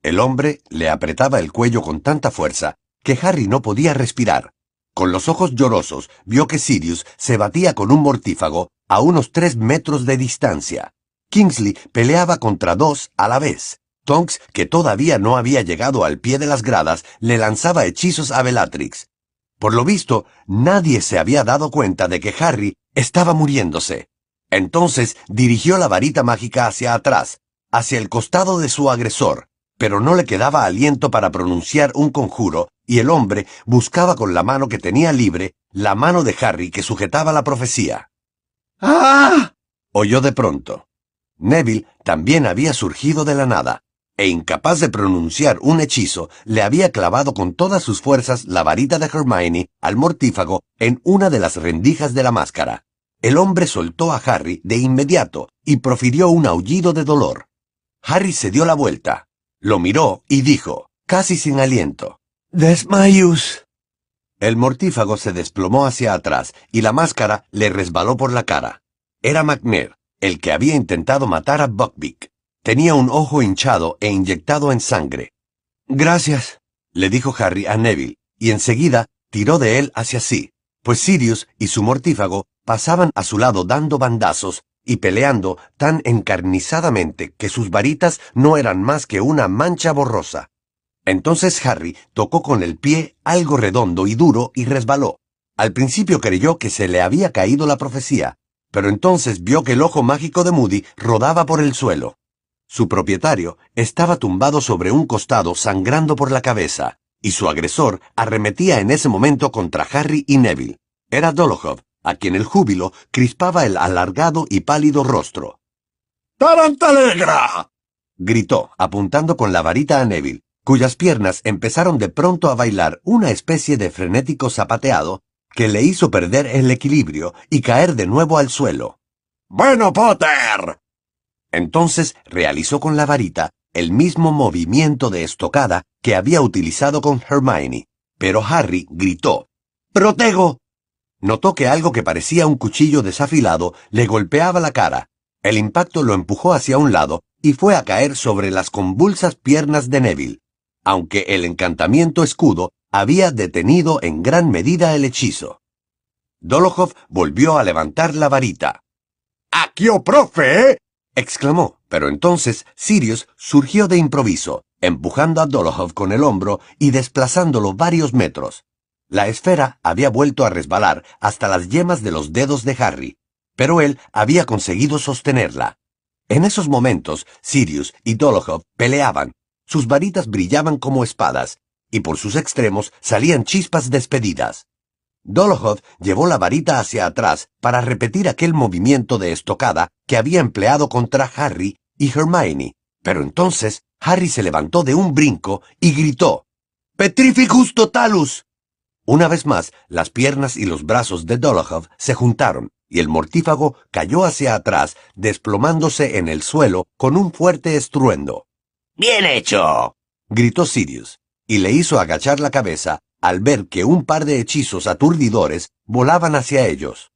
El hombre le apretaba el cuello con tanta fuerza que Harry no podía respirar. Con los ojos llorosos vio que Sirius se batía con un mortífago a unos tres metros de distancia. Kingsley peleaba contra dos a la vez. Tonks, que todavía no había llegado al pie de las gradas, le lanzaba hechizos a Bellatrix. Por lo visto, nadie se había dado cuenta de que Harry estaba muriéndose. Entonces dirigió la varita mágica hacia atrás, hacia el costado de su agresor, pero no le quedaba aliento para pronunciar un conjuro, y el hombre buscaba con la mano que tenía libre la mano de Harry que sujetaba la profecía. ¡Ah! oyó de pronto. Neville también había surgido de la nada e incapaz de pronunciar un hechizo, le había clavado con todas sus fuerzas la varita de Hermione al mortífago en una de las rendijas de la máscara. El hombre soltó a Harry de inmediato y profirió un aullido de dolor. Harry se dio la vuelta, lo miró y dijo, casi sin aliento, Desmayus. El mortífago se desplomó hacia atrás y la máscara le resbaló por la cara. Era McNair, el que había intentado matar a Buckbeak. Tenía un ojo hinchado e inyectado en sangre. Gracias, le dijo Harry a Neville, y enseguida tiró de él hacia sí, pues Sirius y su mortífago pasaban a su lado dando bandazos y peleando tan encarnizadamente que sus varitas no eran más que una mancha borrosa. Entonces Harry tocó con el pie algo redondo y duro y resbaló. Al principio creyó que se le había caído la profecía, pero entonces vio que el ojo mágico de Moody rodaba por el suelo. Su propietario estaba tumbado sobre un costado sangrando por la cabeza, y su agresor arremetía en ese momento contra Harry y Neville. Era Dolohov, a quien el júbilo crispaba el alargado y pálido rostro. ¡Tarantalegra! gritó, apuntando con la varita a Neville, cuyas piernas empezaron de pronto a bailar una especie de frenético zapateado que le hizo perder el equilibrio y caer de nuevo al suelo. ¡Bueno, Potter! Entonces realizó con la varita el mismo movimiento de estocada que había utilizado con Hermione, pero Harry gritó ¡Protego! Notó que algo que parecía un cuchillo desafilado le golpeaba la cara. El impacto lo empujó hacia un lado y fue a caer sobre las convulsas piernas de Neville, aunque el encantamiento escudo había detenido en gran medida el hechizo. Dolohov volvió a levantar la varita. ¡Aquio, profe! Exclamó, pero entonces Sirius surgió de improviso, empujando a Dolohov con el hombro y desplazándolo varios metros. La esfera había vuelto a resbalar hasta las yemas de los dedos de Harry, pero él había conseguido sostenerla. En esos momentos, Sirius y Dolohov peleaban. Sus varitas brillaban como espadas, y por sus extremos salían chispas despedidas. Dolohov llevó la varita hacia atrás para repetir aquel movimiento de estocada que había empleado contra Harry y Hermione, pero entonces Harry se levantó de un brinco y gritó Petrificus totalus. Una vez más, las piernas y los brazos de Dolohov se juntaron, y el mortífago cayó hacia atrás, desplomándose en el suelo con un fuerte estruendo. ¡Bien hecho! gritó Sirius, y le hizo agachar la cabeza al ver que un par de hechizos aturdidores volaban hacia ellos.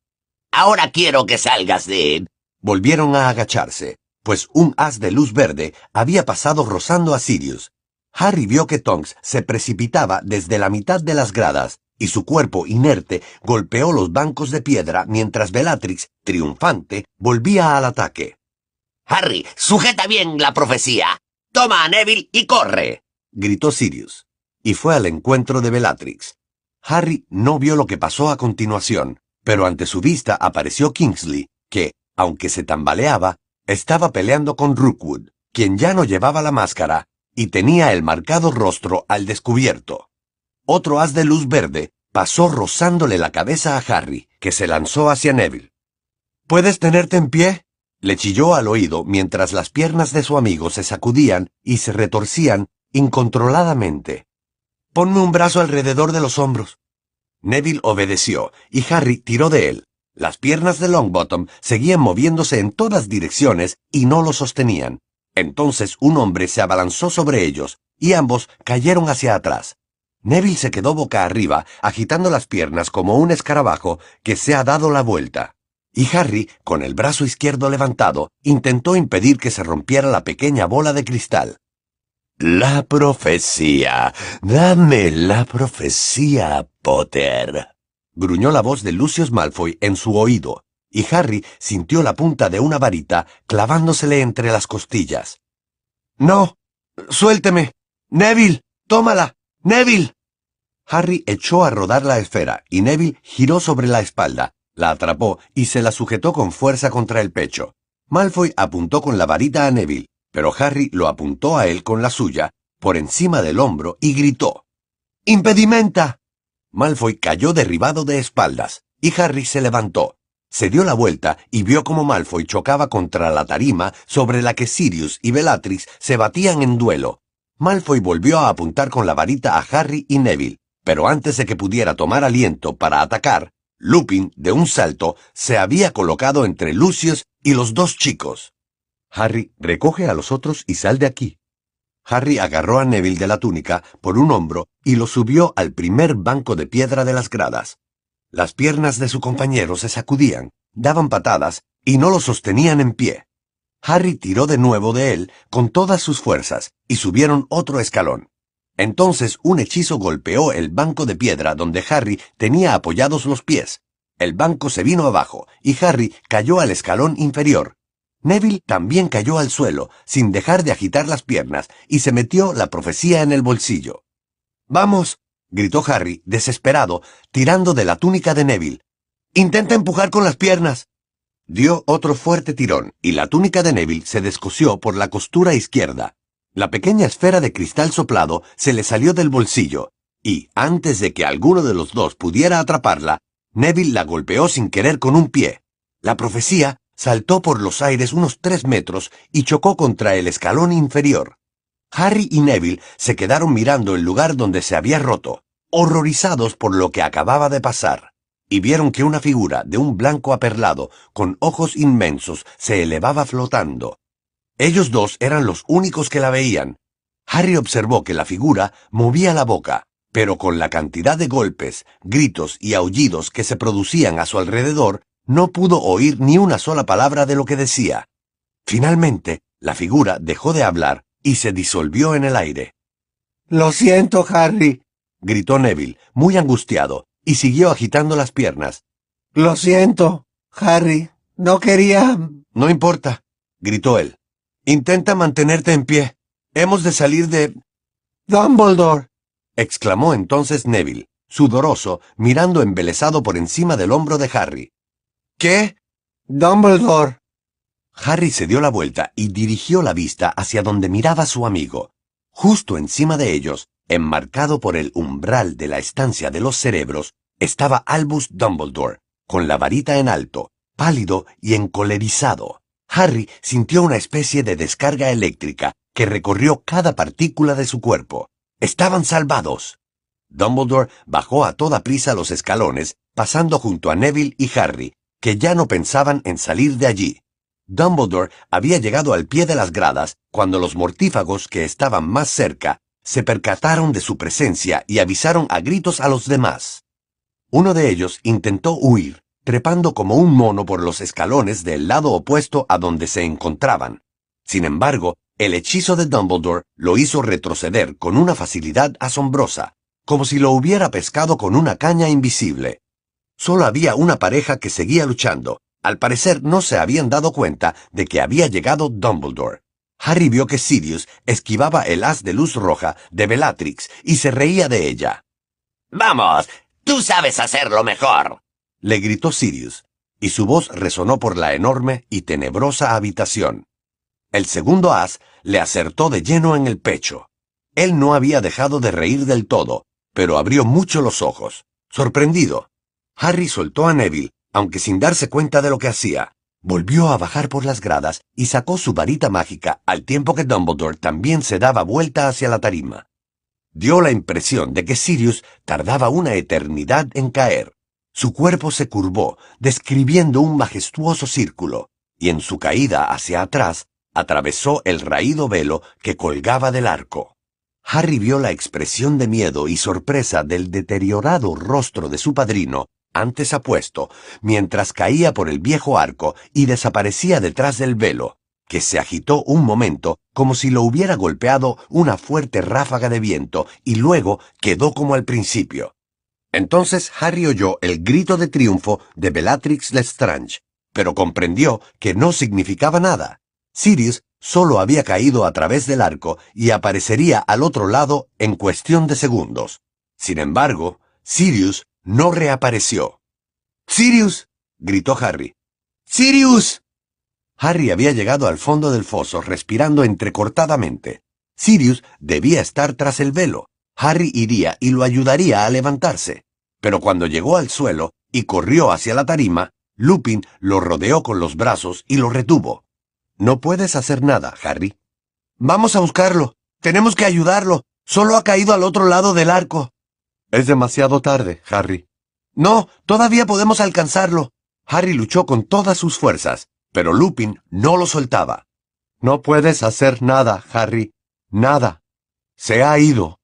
Ahora quiero que salgas de... Volvieron a agacharse, pues un haz de luz verde había pasado rozando a Sirius. Harry vio que Tonks se precipitaba desde la mitad de las gradas, y su cuerpo inerte golpeó los bancos de piedra mientras Bellatrix, triunfante, volvía al ataque. Harry, sujeta bien la profecía. Toma a Neville y corre. gritó Sirius y fue al encuentro de Bellatrix. Harry no vio lo que pasó a continuación, pero ante su vista apareció Kingsley, que, aunque se tambaleaba, estaba peleando con Rookwood, quien ya no llevaba la máscara y tenía el marcado rostro al descubierto. Otro haz de luz verde pasó rozándole la cabeza a Harry, que se lanzó hacia Neville. ¿Puedes tenerte en pie? le chilló al oído mientras las piernas de su amigo se sacudían y se retorcían incontroladamente. Ponme un brazo alrededor de los hombros. Neville obedeció, y Harry tiró de él. Las piernas de Longbottom seguían moviéndose en todas direcciones y no lo sostenían. Entonces un hombre se abalanzó sobre ellos, y ambos cayeron hacia atrás. Neville se quedó boca arriba, agitando las piernas como un escarabajo que se ha dado la vuelta. Y Harry, con el brazo izquierdo levantado, intentó impedir que se rompiera la pequeña bola de cristal. La profecía. Dame la profecía, Potter. Gruñó la voz de Lucius Malfoy en su oído, y Harry sintió la punta de una varita clavándosele entre las costillas. No. Suélteme. Neville. Tómala. Neville. Harry echó a rodar la esfera, y Neville giró sobre la espalda, la atrapó y se la sujetó con fuerza contra el pecho. Malfoy apuntó con la varita a Neville, pero Harry lo apuntó a él con la suya, por encima del hombro, y gritó ¡Impedimenta! Malfoy cayó derribado de espaldas, y Harry se levantó. Se dio la vuelta y vio cómo Malfoy chocaba contra la tarima sobre la que Sirius y Bellatrix se batían en duelo. Malfoy volvió a apuntar con la varita a Harry y Neville, pero antes de que pudiera tomar aliento para atacar, Lupin, de un salto, se había colocado entre Lucius y los dos chicos. Harry, recoge a los otros y sal de aquí. Harry agarró a Neville de la túnica por un hombro y lo subió al primer banco de piedra de las gradas. Las piernas de su compañero se sacudían, daban patadas y no lo sostenían en pie. Harry tiró de nuevo de él con todas sus fuerzas y subieron otro escalón. Entonces un hechizo golpeó el banco de piedra donde Harry tenía apoyados los pies. El banco se vino abajo y Harry cayó al escalón inferior, Neville también cayó al suelo, sin dejar de agitar las piernas, y se metió la profecía en el bolsillo. Vamos, gritó Harry, desesperado, tirando de la túnica de Neville. Intenta empujar con las piernas. Dio otro fuerte tirón, y la túnica de Neville se descosió por la costura izquierda. La pequeña esfera de cristal soplado se le salió del bolsillo, y, antes de que alguno de los dos pudiera atraparla, Neville la golpeó sin querer con un pie. La profecía saltó por los aires unos tres metros y chocó contra el escalón inferior. Harry y Neville se quedaron mirando el lugar donde se había roto, horrorizados por lo que acababa de pasar, y vieron que una figura de un blanco aperlado, con ojos inmensos, se elevaba flotando. Ellos dos eran los únicos que la veían. Harry observó que la figura movía la boca, pero con la cantidad de golpes, gritos y aullidos que se producían a su alrededor, no pudo oír ni una sola palabra de lo que decía. Finalmente, la figura dejó de hablar y se disolvió en el aire. Lo siento, Harry, gritó Neville, muy angustiado, y siguió agitando las piernas. Lo siento, Harry. No quería... No importa, gritó él. Intenta mantenerte en pie. Hemos de salir de... Dumbledore, exclamó entonces Neville, sudoroso, mirando embelesado por encima del hombro de Harry. ¿Qué? Dumbledore. Harry se dio la vuelta y dirigió la vista hacia donde miraba su amigo. Justo encima de ellos, enmarcado por el umbral de la estancia de los cerebros, estaba Albus Dumbledore, con la varita en alto, pálido y encolerizado. Harry sintió una especie de descarga eléctrica que recorrió cada partícula de su cuerpo. Estaban salvados. Dumbledore bajó a toda prisa los escalones, pasando junto a Neville y Harry, que ya no pensaban en salir de allí. Dumbledore había llegado al pie de las gradas cuando los mortífagos que estaban más cerca se percataron de su presencia y avisaron a gritos a los demás. Uno de ellos intentó huir, trepando como un mono por los escalones del lado opuesto a donde se encontraban. Sin embargo, el hechizo de Dumbledore lo hizo retroceder con una facilidad asombrosa, como si lo hubiera pescado con una caña invisible. Solo había una pareja que seguía luchando. Al parecer no se habían dado cuenta de que había llegado Dumbledore. Harry vio que Sirius esquivaba el haz de luz roja de Bellatrix y se reía de ella. Vamos, tú sabes hacerlo mejor, le gritó Sirius, y su voz resonó por la enorme y tenebrosa habitación. El segundo as le acertó de lleno en el pecho. Él no había dejado de reír del todo, pero abrió mucho los ojos, sorprendido. Harry soltó a Neville, aunque sin darse cuenta de lo que hacía. Volvió a bajar por las gradas y sacó su varita mágica al tiempo que Dumbledore también se daba vuelta hacia la tarima. Dio la impresión de que Sirius tardaba una eternidad en caer. Su cuerpo se curvó, describiendo un majestuoso círculo, y en su caída hacia atrás atravesó el raído velo que colgaba del arco. Harry vio la expresión de miedo y sorpresa del deteriorado rostro de su padrino, antes apuesto, mientras caía por el viejo arco y desaparecía detrás del velo, que se agitó un momento como si lo hubiera golpeado una fuerte ráfaga de viento y luego quedó como al principio. Entonces Harry oyó el grito de triunfo de Bellatrix Lestrange, pero comprendió que no significaba nada. Sirius solo había caído a través del arco y aparecería al otro lado en cuestión de segundos. Sin embargo, Sirius no reapareció. ¡Sirius! gritó Harry. ¡Sirius! Harry había llegado al fondo del foso respirando entrecortadamente. Sirius debía estar tras el velo. Harry iría y lo ayudaría a levantarse. Pero cuando llegó al suelo y corrió hacia la tarima, Lupin lo rodeó con los brazos y lo retuvo. No puedes hacer nada, Harry. Vamos a buscarlo. Tenemos que ayudarlo. Solo ha caído al otro lado del arco. Es demasiado tarde, Harry. No, todavía podemos alcanzarlo. Harry luchó con todas sus fuerzas, pero Lupin no lo soltaba. No puedes hacer nada, Harry. Nada. Se ha ido.